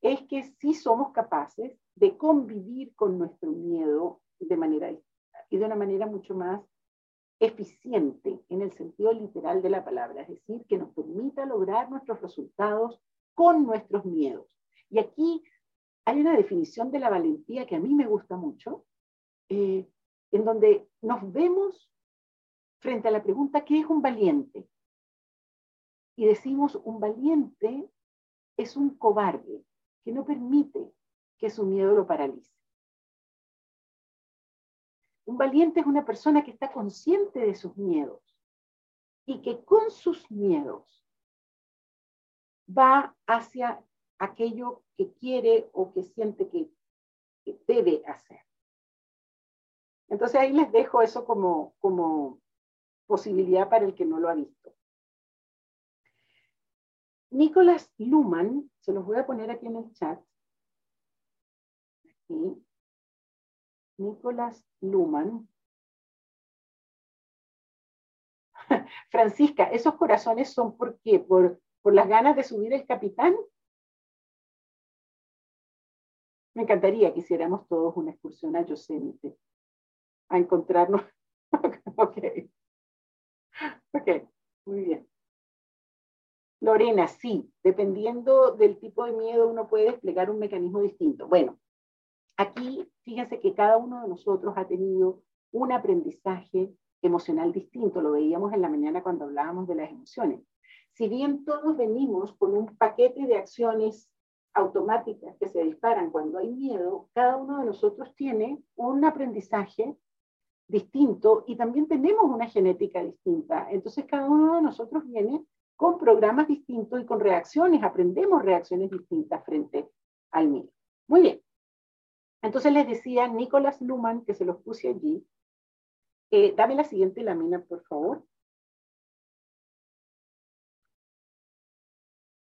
Speaker 1: es que sí somos capaces de convivir con nuestro miedo de manera y de una manera mucho más eficiente en el sentido literal de la palabra, es decir, que nos permita lograr nuestros resultados con nuestros miedos. Y aquí hay una definición de la valentía que a mí me gusta mucho, eh, en donde nos vemos frente a la pregunta, ¿qué es un valiente? Y decimos, un valiente es un cobarde que no permite que su miedo lo paralice. Un valiente es una persona que está consciente de sus miedos y que con sus miedos va hacia aquello que quiere o que siente que, debe hacer. Entonces ahí les dejo eso como, como posibilidad para el que no lo ha visto. Nicolás Luhmann, se los voy a poner aquí en el chat. Aquí. Nicolás Luhmann. Francisca, ¿esos corazones son por qué? ¿Por, ¿Por las ganas de subir el capitán? Me encantaría que hiciéramos todos una excursión a Yosemite, a encontrarnos. ok. Ok, muy bien. Lorena, sí, dependiendo del tipo de miedo uno puede desplegar un mecanismo distinto. Bueno, aquí fíjense que cada uno de nosotros ha tenido un aprendizaje emocional distinto, lo veíamos en la mañana cuando hablábamos de las emociones. Si bien todos venimos con un paquete de acciones automáticas que se disparan cuando hay miedo, cada uno de nosotros tiene un aprendizaje distinto y también tenemos una genética distinta. Entonces cada uno de nosotros viene con programas distintos y con reacciones, aprendemos reacciones distintas frente al miedo. Muy bien. Entonces les decía Nicolás Luhmann, que se los puse allí. Eh, dame la siguiente lámina, por favor.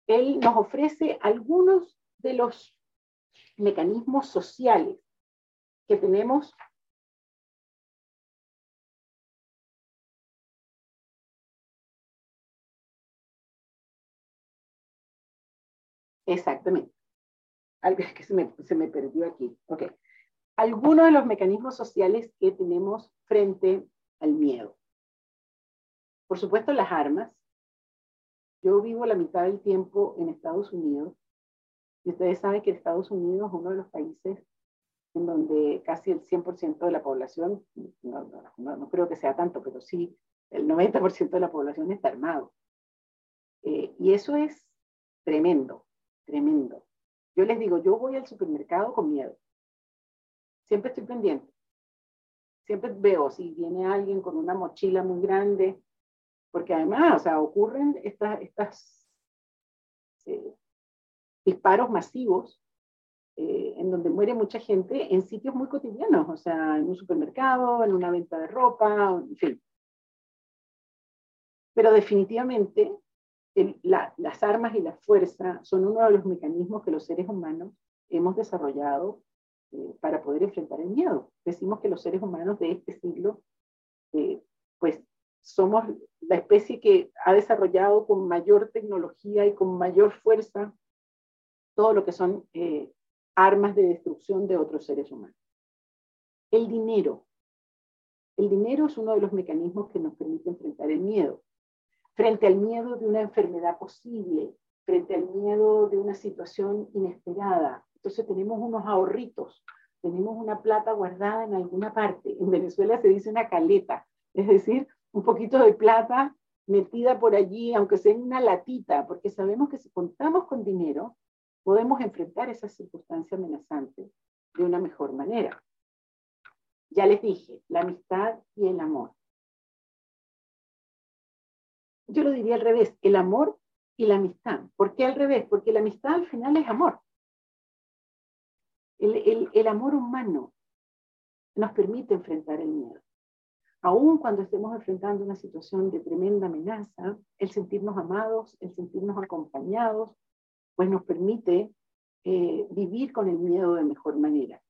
Speaker 1: él nos ofrece algunos de los mecanismos sociales que tenemos Exactamente. Algo que se me, se me perdió aquí. Ok. Algunos de los mecanismos sociales que tenemos frente al miedo. Por supuesto, las armas, yo vivo la mitad del tiempo en Estados Unidos y ustedes saben que Estados Unidos es uno de los países en donde casi el 100% de la población, no, no, creo que sea tanto, pero sí, el 90% de la población está armado. Eh, y eso es tremendo, tremendo. Yo les digo, yo voy al supermercado con miedo. Siempre estoy pendiente. Siempre veo si viene alguien con una mochila muy grande, porque además, o sea, ocurren estas, estas eh, disparos masivos eh, en donde muere mucha gente en sitios muy cotidianos, o sea, en un supermercado, en una venta de ropa, en fin. Pero definitivamente las armas y la fuerza son uno de los mecanismos que los seres humanos hemos desarrollado eh, para poder enfrentar el miedo. Decimos que los seres humanos de este siglo, pues somos la especie que ha desarrollado con mayor tecnología y con mayor fuerza todo lo que son eh, armas de destrucción de otros seres humanos. El dinero. El dinero es uno de los mecanismos que nos permite enfrentar el miedo. Frente al miedo de una enfermedad posible, frente al miedo de una situación inesperada. Entonces tenemos unos ahorritos, tenemos una plata guardada en alguna parte. En Venezuela se dice una caleta, es decir, un poquito de plata metida por allí, aunque sea en una latita, porque sabemos que si contamos con dinero, podemos enfrentar esa circunstancia amenazante de una mejor manera. Ya les dije, la amistad y el amor. Yo lo diría al revés, el amor y la amistad. ¿Por qué al revés? Porque la amistad al final es amor. El, el amor humano nos permite enfrentar el miedo. Aún cuando estemos enfrentando una situación de tremenda amenaza, el sentirnos amados, el sentirnos acompañados, pues nos permite eh, vivir con el miedo de mejor manera.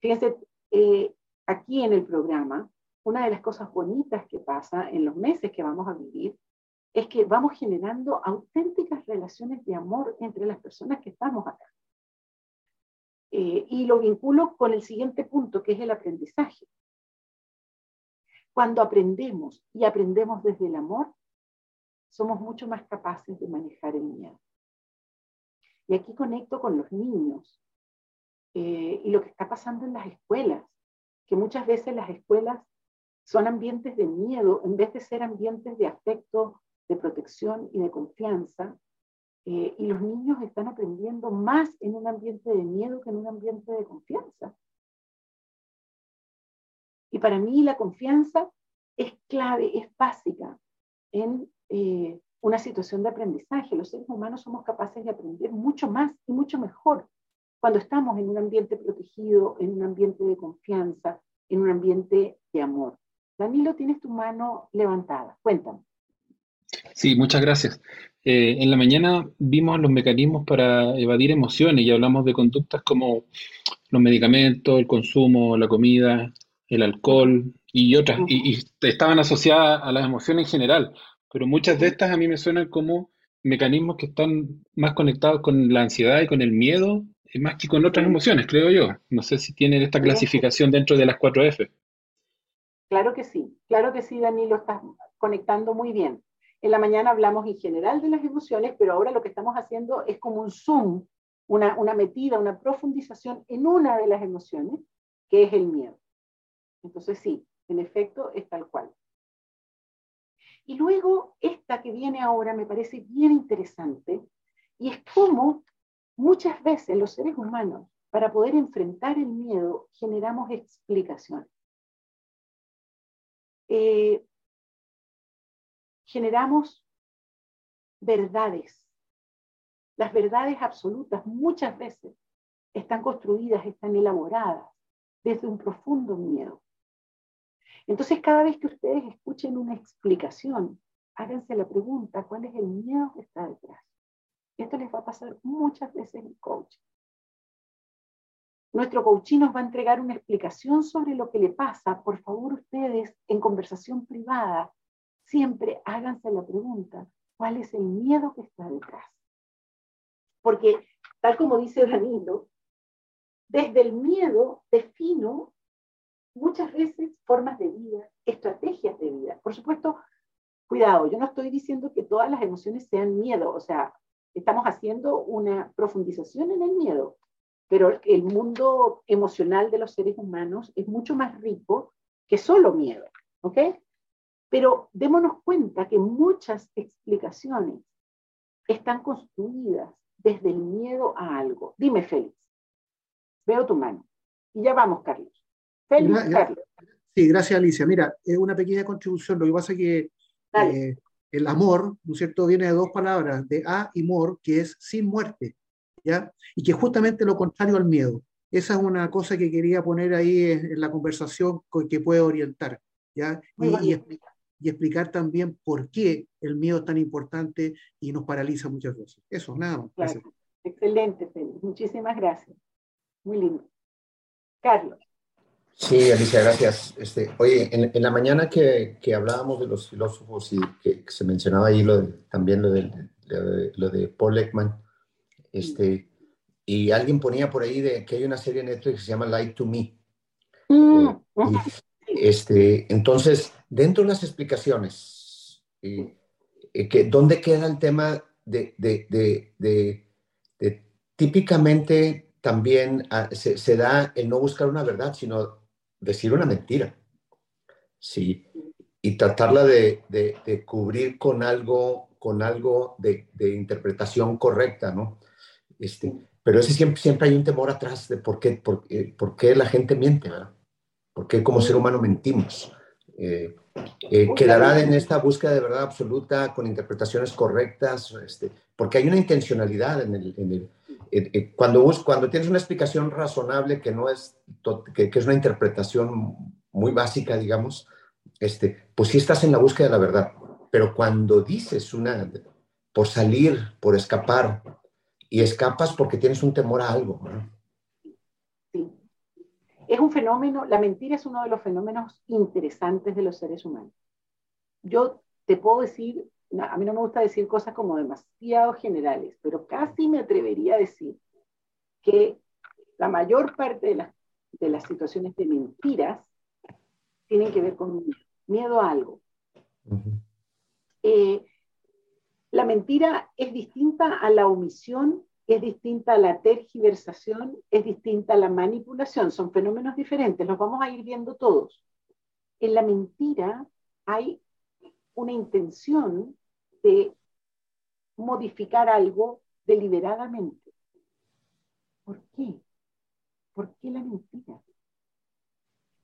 Speaker 1: Fíjense, eh, aquí en el programa, una de las cosas bonitas que pasa en los meses que vamos a vivir es que vamos generando auténticas relaciones de amor entre las personas que estamos acá. Eh, y lo vinculo con el siguiente punto, que es el aprendizaje. Cuando aprendemos y aprendemos desde el amor, somos mucho más capaces de manejar el miedo. Y aquí conecto con los niños eh, y lo que está pasando en las escuelas, que muchas veces las escuelas son ambientes de miedo en vez de ser ambientes de afecto, de protección y de confianza. Eh, y los niños están aprendiendo más en un ambiente de miedo que en un ambiente de confianza. Y para mí la confianza es clave, es básica en eh, una situación de aprendizaje. Los seres humanos somos capaces de aprender mucho más y mucho mejor cuando estamos en un ambiente protegido, en un ambiente de confianza, en un ambiente de amor. Danilo, tienes tu mano levantada. Cuéntame.
Speaker 5: Sí, muchas gracias. Eh, en la mañana vimos los mecanismos para evadir emociones y hablamos de conductas como los medicamentos, el consumo, la comida, el alcohol y otras, y, estaban asociadas a las emociones en general, pero muchas de estas a mí me suenan como mecanismos que están más conectados con la ansiedad y con el miedo, más que con otras emociones, creo yo. No sé si tienen esta clasificación dentro de las 4F.
Speaker 1: Claro que sí, claro que sí, Dani, lo estás conectando muy bien. En la mañana hablamos en general de las emociones, pero ahora lo que estamos haciendo es como un zoom, una, una metida, una profundización en una de las emociones, que es el miedo. Entonces sí, en efecto es tal cual. Y luego esta que viene ahora me parece bien interesante y es cómo muchas veces los seres humanos, para poder enfrentar el miedo, generamos explicaciones. Eh, generamos verdades. Las verdades absolutas muchas veces están construidas, están elaboradas desde un profundo miedo. Entonces, cada vez que ustedes escuchen una explicación, háganse la pregunta, ¿cuál es el miedo que está detrás? Esto les va a pasar muchas veces en coaching. Nuestro coaching nos va a entregar una explicación sobre lo que le pasa. Por favor, ustedes en conversación privada, siempre háganse la pregunta, ¿cuál es el miedo que está detrás? Porque, tal como dice Danilo, desde el miedo defino muchas veces formas de vida, estrategias de vida. Por supuesto, cuidado, yo no estoy diciendo que todas las emociones sean miedo, o sea, estamos haciendo una profundización en el miedo, pero el mundo emocional de los seres humanos es mucho más rico que solo miedo, ¿ok? Pero démonos cuenta que muchas explicaciones están construidas desde el miedo a algo. Dime, Félix. Veo tu mano. Y ya vamos, Carlos.
Speaker 6: Sí, gracias Alicia. Mira, es una pequeña contribución. Lo que pasa es que eh, el amor, ¿no es cierto?, viene de dos palabras, de a y mor, que es sin muerte, ¿ya? Y que es justamente lo contrario al miedo. Esa es una cosa que quería poner ahí en, la conversación que puede orientar, ¿ya? Y, explicar, también por qué el miedo es tan importante y nos paraliza muchas veces. Eso, nada más.
Speaker 1: Excelente, Félix. Muchísimas gracias. Muy lindo. Carlos.
Speaker 7: Sí, Alicia, gracias. Este, oye, en, la mañana que, que, hablábamos de los filósofos y que, se mencionaba ahí lo también lo de, lo de, Paul Ekman, este, y alguien ponía por ahí de que hay una serie en Netflix que se llama Light to Me. Mm, eh, este, entonces, dentro de las explicaciones, eh, que, ¿dónde queda el tema de, de, de, de típicamente también ah, se, se, da el no buscar una verdad, sino decir una mentira? Sí, y tratarla de, de cubrir con algo, con algo de, interpretación correcta, ¿no? Este, pero ese siempre, siempre hay un temor atrás de por qué, por, eh, por qué la gente miente, ¿verdad? ¿Por qué como ser humano mentimos? Eh, eh, quedará en esta búsqueda de verdad absoluta con interpretaciones correctas, este, porque hay una intencionalidad en el... En el cuando, cuando tienes una explicación razonable que no es, que, que, es una interpretación muy básica, digamos, este, pues sí estás en la búsqueda de la verdad. Pero cuando dices una, por salir, por escapar, y escapas porque tienes un temor a algo.
Speaker 1: Sí. Es un fenómeno, la mentira es uno de los fenómenos interesantes de los seres humanos. Yo te puedo decir, a mí no me gusta decir cosas como demasiado generales, pero casi me atrevería a decir que la mayor parte de las, de las situaciones de mentiras tienen que ver con miedo a algo. La mentira es distinta a la omisión, es distinta a la tergiversación, es distinta a la manipulación. Son fenómenos diferentes, los vamos a ir viendo todos. En la mentira hay una intención de modificar algo deliberadamente. ¿Por qué? ¿Por qué la mentira?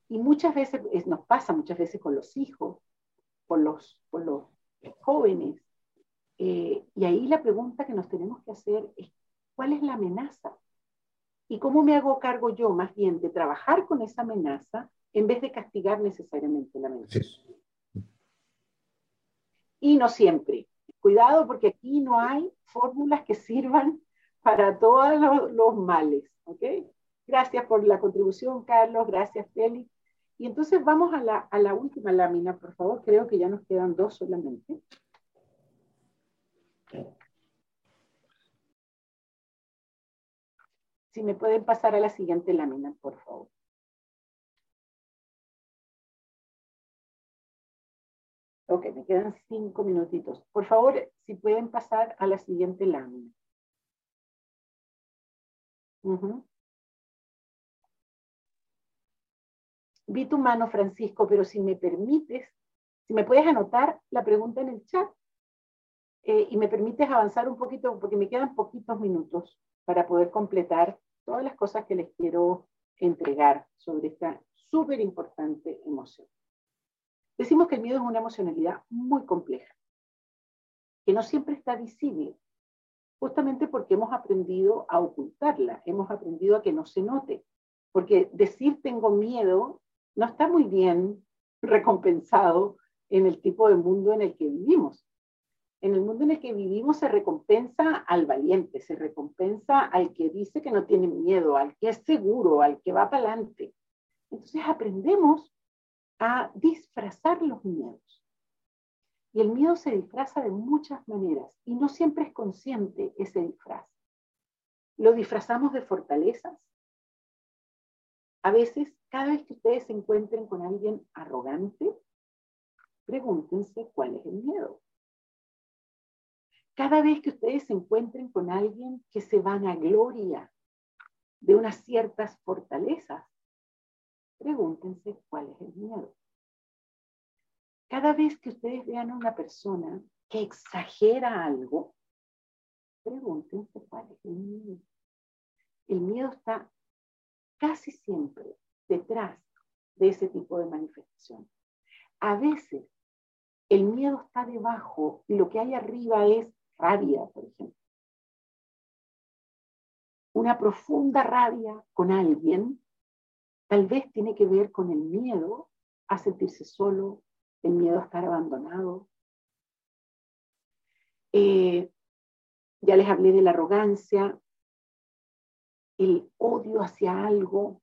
Speaker 1: Y muchas veces, nos pasa muchas veces con los hijos, con los, con los jóvenes, eh, y ahí la pregunta que nos tenemos que hacer es, ¿cuál es la amenaza? ¿Y cómo me hago cargo yo más bien de trabajar con esa amenaza en vez de castigar necesariamente la amenaza? Y no siempre. Cuidado porque aquí no hay fórmulas que sirvan para todos los, males. Gracias por la contribución, Carlos. Gracias, Félix. Y entonces vamos a la, a la última lámina, por favor. Creo que ya nos quedan dos solamente. Si me pueden pasar a la siguiente lámina, por favor. Ok, me quedan cinco minutitos. Por favor, si pueden pasar a la siguiente lámina. Vi tu mano, Francisco, pero si me permites, si me puedes anotar la pregunta en el chat eh, y me permites avanzar un poquito, porque me quedan poquitos minutos para poder completar todas las cosas que les quiero entregar sobre esta súper importante emoción. Decimos que el miedo es una emocionalidad muy compleja, que no siempre está visible, justamente porque hemos aprendido a ocultarla, hemos aprendido a que no se note, porque decir tengo miedo no está muy bien recompensado en el tipo de mundo en el que vivimos en el mundo en el que vivimos se recompensa al valiente, se recompensa al que dice que no tiene miedo, al que es seguro, al que va para adelante. Entonces aprendemos a disfrazar los miedos. Y el miedo se disfraza de muchas maneras y no siempre es consciente ese disfraz. Lo disfrazamos de fortalezas. A veces, cada vez que ustedes se encuentren con alguien arrogante, pregúntense cuál es el miedo. Cada vez que ustedes se encuentren con alguien que se van a gloria de unas ciertas fortalezas, pregúntense cuál es el miedo. Cada vez que ustedes vean a una persona que exagera algo, pregúntense cuál es el miedo. El miedo está casi siempre detrás de ese tipo de manifestación. A veces el miedo está debajo y lo que hay arriba es rabia, por ejemplo. Una profunda rabia con alguien tal vez tiene que ver con el miedo a sentirse solo, el miedo a estar abandonado. Eh, ya les hablé de la arrogancia, el odio hacia algo.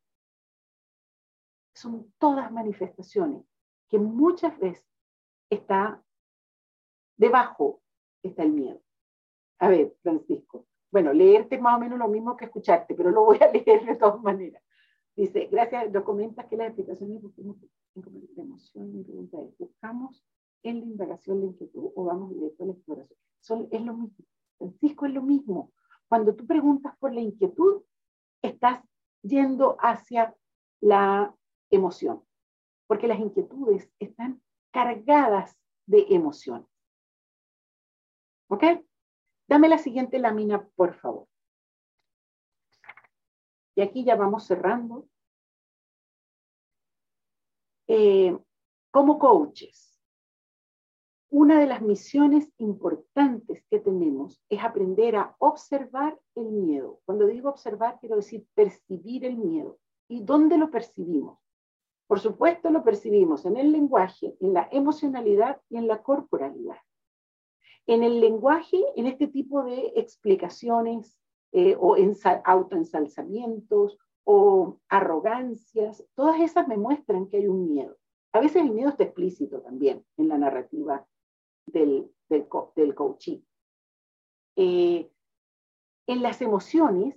Speaker 1: Son todas manifestaciones que muchas veces está debajo está el miedo. A ver, Francisco, bueno, leerte es más o menos lo mismo que escucharte, pero lo voy a leer de todas maneras. Dice, gracias, lo comentas que las explicaciones de emoción y pregunta es, ¿buscamos en la indagación la inquietud o vamos directo a la exploración? Son, es lo mismo. Francisco es lo mismo. Cuando tú preguntas por la inquietud, estás yendo hacia la emoción, porque las inquietudes están cargadas de emociones. ¿Ok? Dame la siguiente lámina, por favor. Y aquí ya vamos cerrando. Eh, como coaches, una de las misiones importantes que tenemos es aprender a observar el miedo. Cuando digo observar, quiero decir percibir el miedo. ¿Y dónde lo percibimos? Por supuesto, lo percibimos en el lenguaje, en la emocionalidad y en la corporalidad. En el lenguaje, en este tipo de explicaciones eh, o autoensalzamientos o arrogancias, todas esas me muestran que hay un miedo. A veces el miedo está explícito también en la narrativa del, del, del coaching. Eh, en las emociones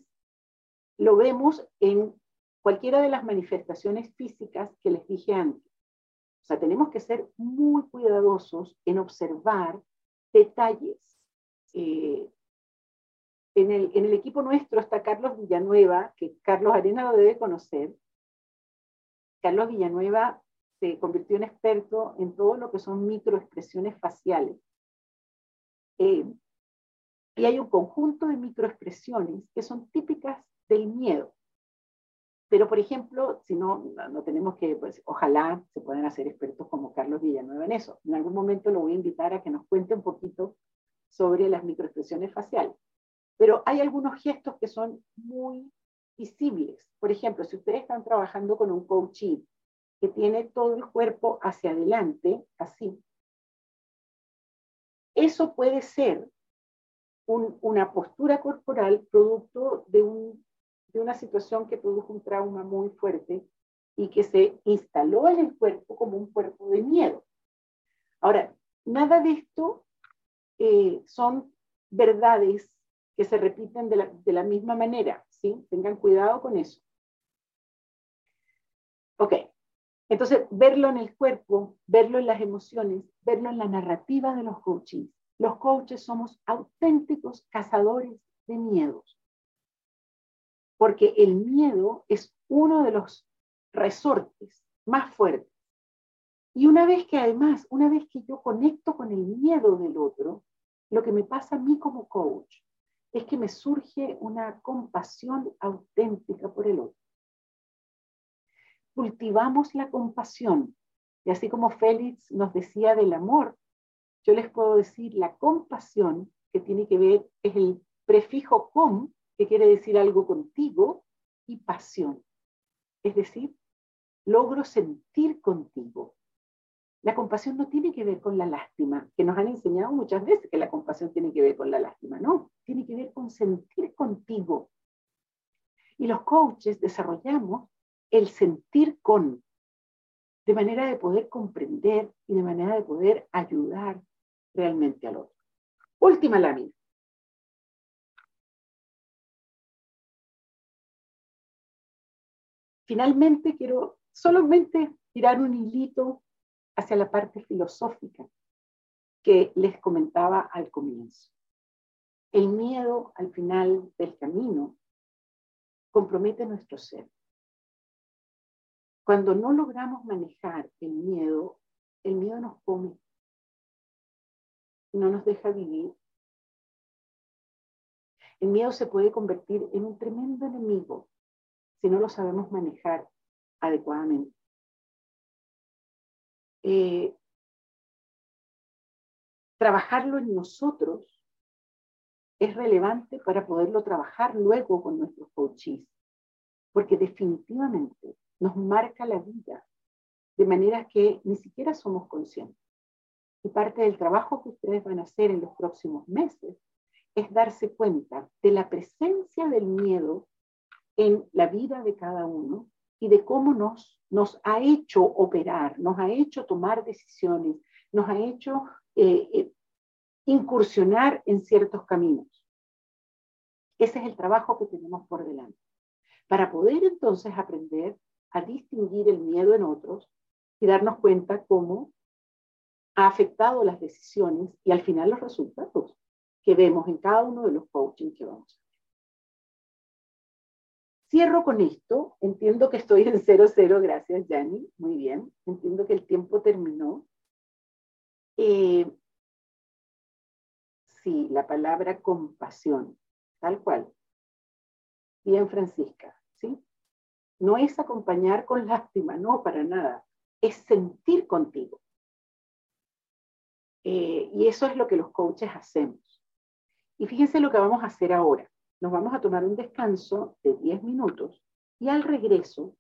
Speaker 1: lo vemos en cualquiera de las manifestaciones físicas que les dije antes. O sea, tenemos que ser muy cuidadosos en observar detalles. Eh, en, el, equipo nuestro está Carlos Villanueva, que Carlos Arena lo debe conocer. Carlos Villanueva se convirtió en experto en todo lo que son microexpresiones faciales. Eh, y hay un conjunto de microexpresiones que son típicas del miedo. Pero, por ejemplo, si no, no tenemos que, pues ojalá se puedan hacer expertos como Carlos Villanueva en eso. En algún momento lo voy a invitar a que nos cuente un poquito sobre las microexpresiones faciales. Pero hay algunos gestos que son muy visibles. Por ejemplo, si ustedes están trabajando con un coachee que tiene todo el cuerpo hacia adelante, así, eso puede ser una postura corporal producto de un de una situación que produjo un trauma muy fuerte y que se instaló en el cuerpo como un cuerpo de miedo. Ahora, nada de esto eh, son verdades que se repiten de la, misma manera, ¿sí? Tengan cuidado con eso. Ok, entonces verlo en el cuerpo, verlo en las emociones, verlo en la narrativa de los coaches. Los coaches somos auténticos cazadores de miedos porque el miedo es uno de los resortes más fuertes. Y una vez que además, una vez que yo conecto con el miedo del otro, lo que me pasa a mí como coach es que me surge una compasión auténtica por el otro. Cultivamos la compasión. Y así como Félix nos decía del amor, yo les puedo decir la compasión que tiene que ver, es el prefijo com, que quiere decir algo contigo, y pasión. Es decir, logro sentir contigo. La compasión no tiene que ver con la lástima, que nos han enseñado muchas veces que la compasión tiene que ver con la lástima. No, tiene que ver con sentir contigo. Y los coaches desarrollamos el sentir con, de manera de poder comprender y de manera de poder ayudar realmente al otro. Última lámina. Finalmente, quiero solamente tirar un hilito hacia la parte filosófica que les comentaba al comienzo. El miedo al final del camino compromete nuestro ser. Cuando no logramos manejar el miedo, el miedo nos come no nos deja vivir. El miedo se puede convertir en un tremendo enemigo si no lo sabemos manejar adecuadamente. Eh, trabajarlo en nosotros es relevante para poderlo trabajar luego con nuestros coaches, porque definitivamente nos marca la vida de manera que ni siquiera somos conscientes. Y parte del trabajo que ustedes van a hacer en los próximos meses es darse cuenta de la presencia del miedo en la vida de cada uno y de cómo nos, ha hecho operar, nos ha hecho tomar decisiones, nos ha hecho eh, eh, incursionar en ciertos caminos. Ese es el trabajo que tenemos por delante. Para poder entonces aprender a distinguir el miedo en otros y darnos cuenta cómo ha afectado las decisiones y al final los resultados que vemos en cada uno de los coaching que vamos a hacer. Cierro con esto. Entiendo que estoy en 0-0. Gracias, Yanni. Muy bien. Entiendo que el tiempo terminó. Eh, sí, la palabra compasión, tal cual. Bien, Francisca, ¿sí? No es acompañar con lástima, no, para nada. Es sentir contigo. Eh, y eso es lo que los coaches hacemos. Y fíjense lo que vamos a hacer ahora nos vamos a tomar un descanso de 10 minutos y al regreso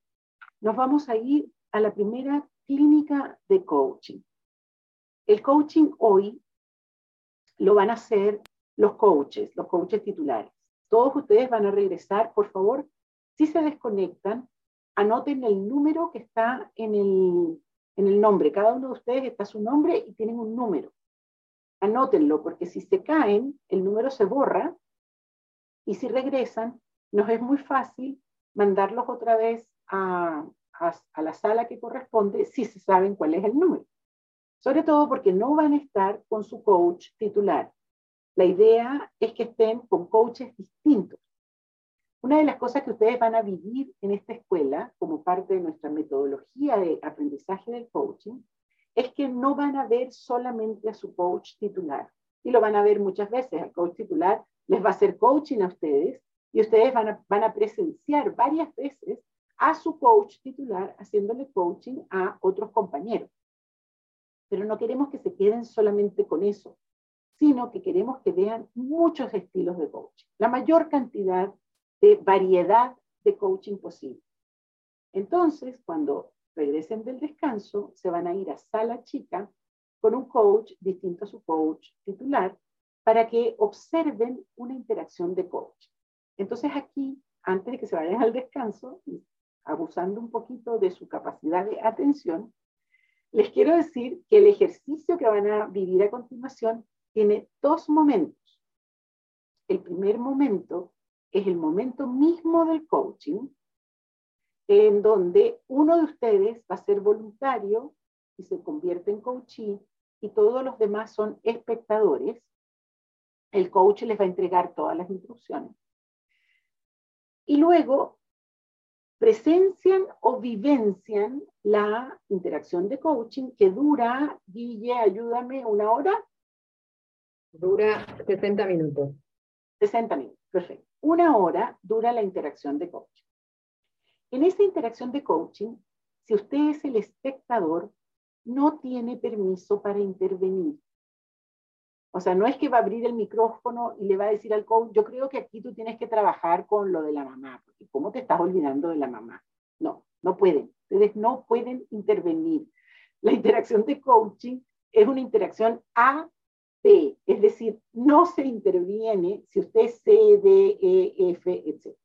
Speaker 1: nos vamos a ir a la primera clínica de coaching. El coaching hoy lo van a hacer los coaches, los coaches titulares. Todos ustedes van a regresar, por favor, si se desconectan, anoten el número que está en el, en el nombre. Cada uno de ustedes está su nombre y tienen un número. Anótenlo, porque si se caen, el número se borra y si regresan, nos es muy fácil mandarlos otra vez a, la sala que corresponde si se saben cuál es el número. Sobre todo porque no van a estar con su coach titular. La idea es que estén con coaches distintos. Una de las cosas que ustedes van a vivir en esta escuela, como parte de nuestra metodología de aprendizaje del coaching, es que no van a ver solamente a su coach titular. Y lo van a ver muchas veces. El coach titular les va a hacer coaching a ustedes y ustedes van a, van a presenciar varias veces a su coach titular haciéndole coaching a otros compañeros. Pero no queremos que se queden solamente con eso, sino que queremos que vean muchos estilos de coaching, la mayor cantidad de variedad de coaching posible. Entonces, cuando regresen del descanso, se van a ir a sala chica con un coach distinto a su coach titular para que observen una interacción de coach. Entonces aquí, antes de que se vayan al descanso, abusando un poquito de su capacidad de atención, les quiero decir que el ejercicio que van a vivir a continuación tiene dos momentos. El primer momento es el momento mismo del coaching, en donde uno de ustedes va a ser voluntario y se convierte en coachee y todos los demás son espectadores el coach les va a entregar todas las instrucciones. Y luego presencian o vivencian la interacción de coaching que dura, Guille, ayúdame, una hora.
Speaker 2: Dura 60 minutos.
Speaker 1: 60 minutos, perfecto. Una hora dura la interacción de coaching. En esta interacción de coaching, si usted es el espectador, no tiene permiso para intervenir. O sea, no es que va a abrir el micrófono y le va a decir al coach, yo creo que aquí tú tienes que trabajar con lo de la mamá, porque ¿cómo te estás olvidando de la mamá? No, no pueden. Ustedes no pueden intervenir. La interacción de coaching es una interacción A, B, es decir, no se interviene si usted C, D, E, F, etc.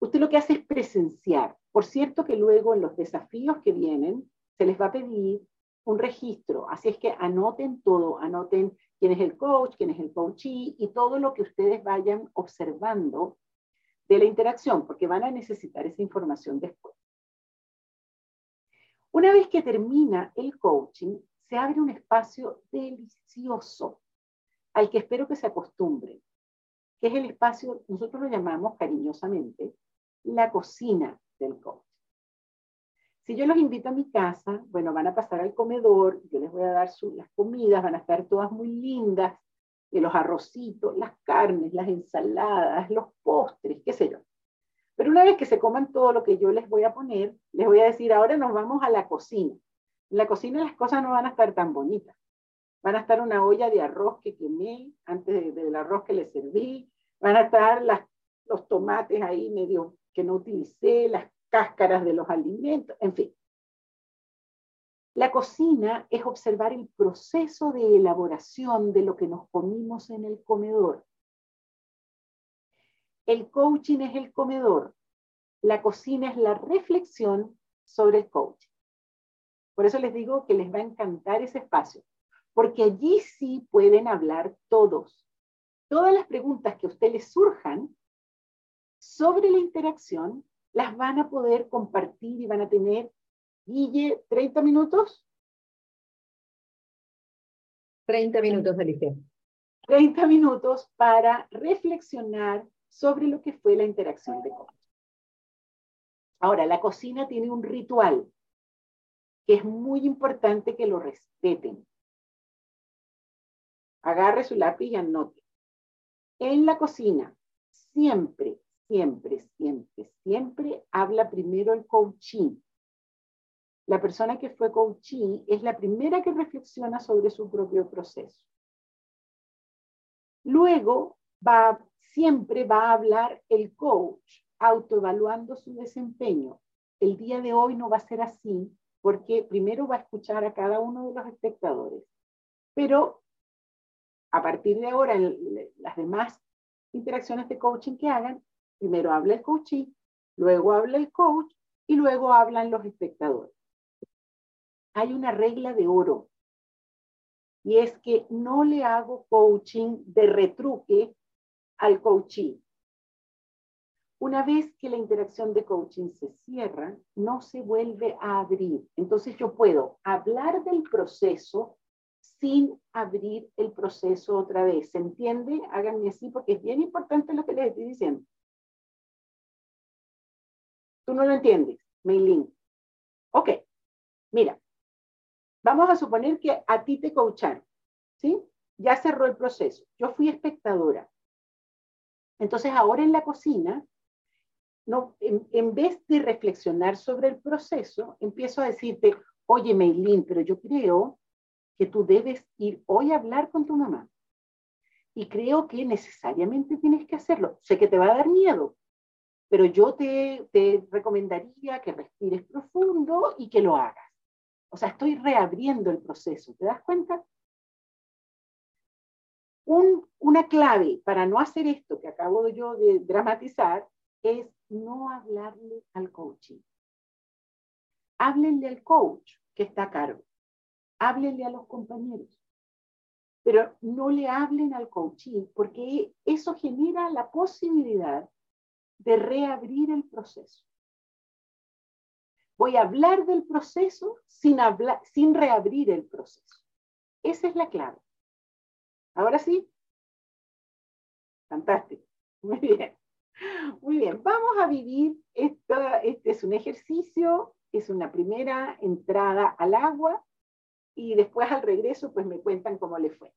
Speaker 1: Usted lo que hace es presenciar. Por cierto que luego en los desafíos que vienen se les va a pedir un registro. Así es que anoten todo, anoten quién es el coach, quién es el coachee y todo lo que ustedes vayan observando de la interacción, porque van a necesitar esa información después. Una vez que termina el coaching, se abre un espacio delicioso al que espero que se acostumbren, que es el espacio, nosotros lo llamamos cariñosamente, la cocina del coach. Si yo los invito a mi casa, bueno, van a pasar al comedor, yo les voy a dar las comidas, van a estar todas muy lindas, de los arrocitos, las carnes, las ensaladas, los postres, qué sé yo. Pero una vez que se coman todo lo que yo les voy a poner, les voy a decir, ahora nos vamos a la cocina. En la cocina las cosas no van a estar tan bonitas. Van a estar una olla de arroz que quemé antes del arroz que les serví. Van a estar los tomates ahí medio que no utilicé, las cáscaras de los alimentos, en fin. La cocina es observar el proceso de elaboración de lo que nos comimos en el comedor. El coaching es el comedor. La cocina es la reflexión sobre el coaching. Por eso les digo que les va a encantar ese espacio, porque allí sí pueden hablar todos. todas las preguntas que a usted les surjan sobre la interacción, las van a poder compartir y van a tener, Guille, 30 minutos.
Speaker 2: 30 minutos, Alicia.
Speaker 1: 30 minutos para reflexionar sobre lo que fue la interacción de coaching. Ahora, la cocina tiene un ritual que es muy importante que lo respeten. Agarre su lápiz y anote. En la cocina, siempre, siempre, siempre, siempre habla primero el coaching. La persona que fue coaching es la primera que reflexiona sobre su propio proceso. Luego va, siempre va a hablar el coach, autoevaluando su desempeño. El día de hoy no va a ser así, porque primero va a escuchar a cada uno de los espectadores, pero a partir de ahora, las demás interacciones de coaching que hagan, primero habla el coaching, luego habla el coach y luego hablan los espectadores. Hay una regla de oro y es que no le hago coaching de retruque al coaching. Una vez que la interacción de coaching se cierra, no se vuelve a abrir. Entonces yo puedo hablar del proceso sin abrir el proceso otra vez. ¿Se entiende? Háganme así porque es bien importante lo que les estoy diciendo. Tú no lo entiendes, Meilin. Ok, mira, vamos a suponer que a ti te coacharon, ¿sí? Ya cerró el proceso. Yo fui espectadora. Entonces ahora en la cocina, en, vez de reflexionar sobre el proceso, empiezo a decirte, oye, Meilin, pero yo creo que tú debes ir hoy a hablar con tu mamá. Y creo que necesariamente tienes que hacerlo. Sé que te va a dar miedo, pero yo te, te recomendaría que respires profundo y que lo hagas. O sea, estoy reabriendo el proceso. ¿Te das cuenta? Un, una clave para no hacer esto que acabo yo de dramatizar es no hablarle al coaching. Háblenle al coach que está a cargo háblenle a los compañeros, pero no le hablen al coaching porque eso genera la posibilidad de reabrir el proceso. Voy a hablar del proceso sin, hablar, sin reabrir el proceso. Esa es la clave. Ahora sí. Fantástico. Muy bien. Muy bien. Vamos a vivir. este es un ejercicio, es una primera entrada al agua y después al regreso pues me cuentan cómo le fue.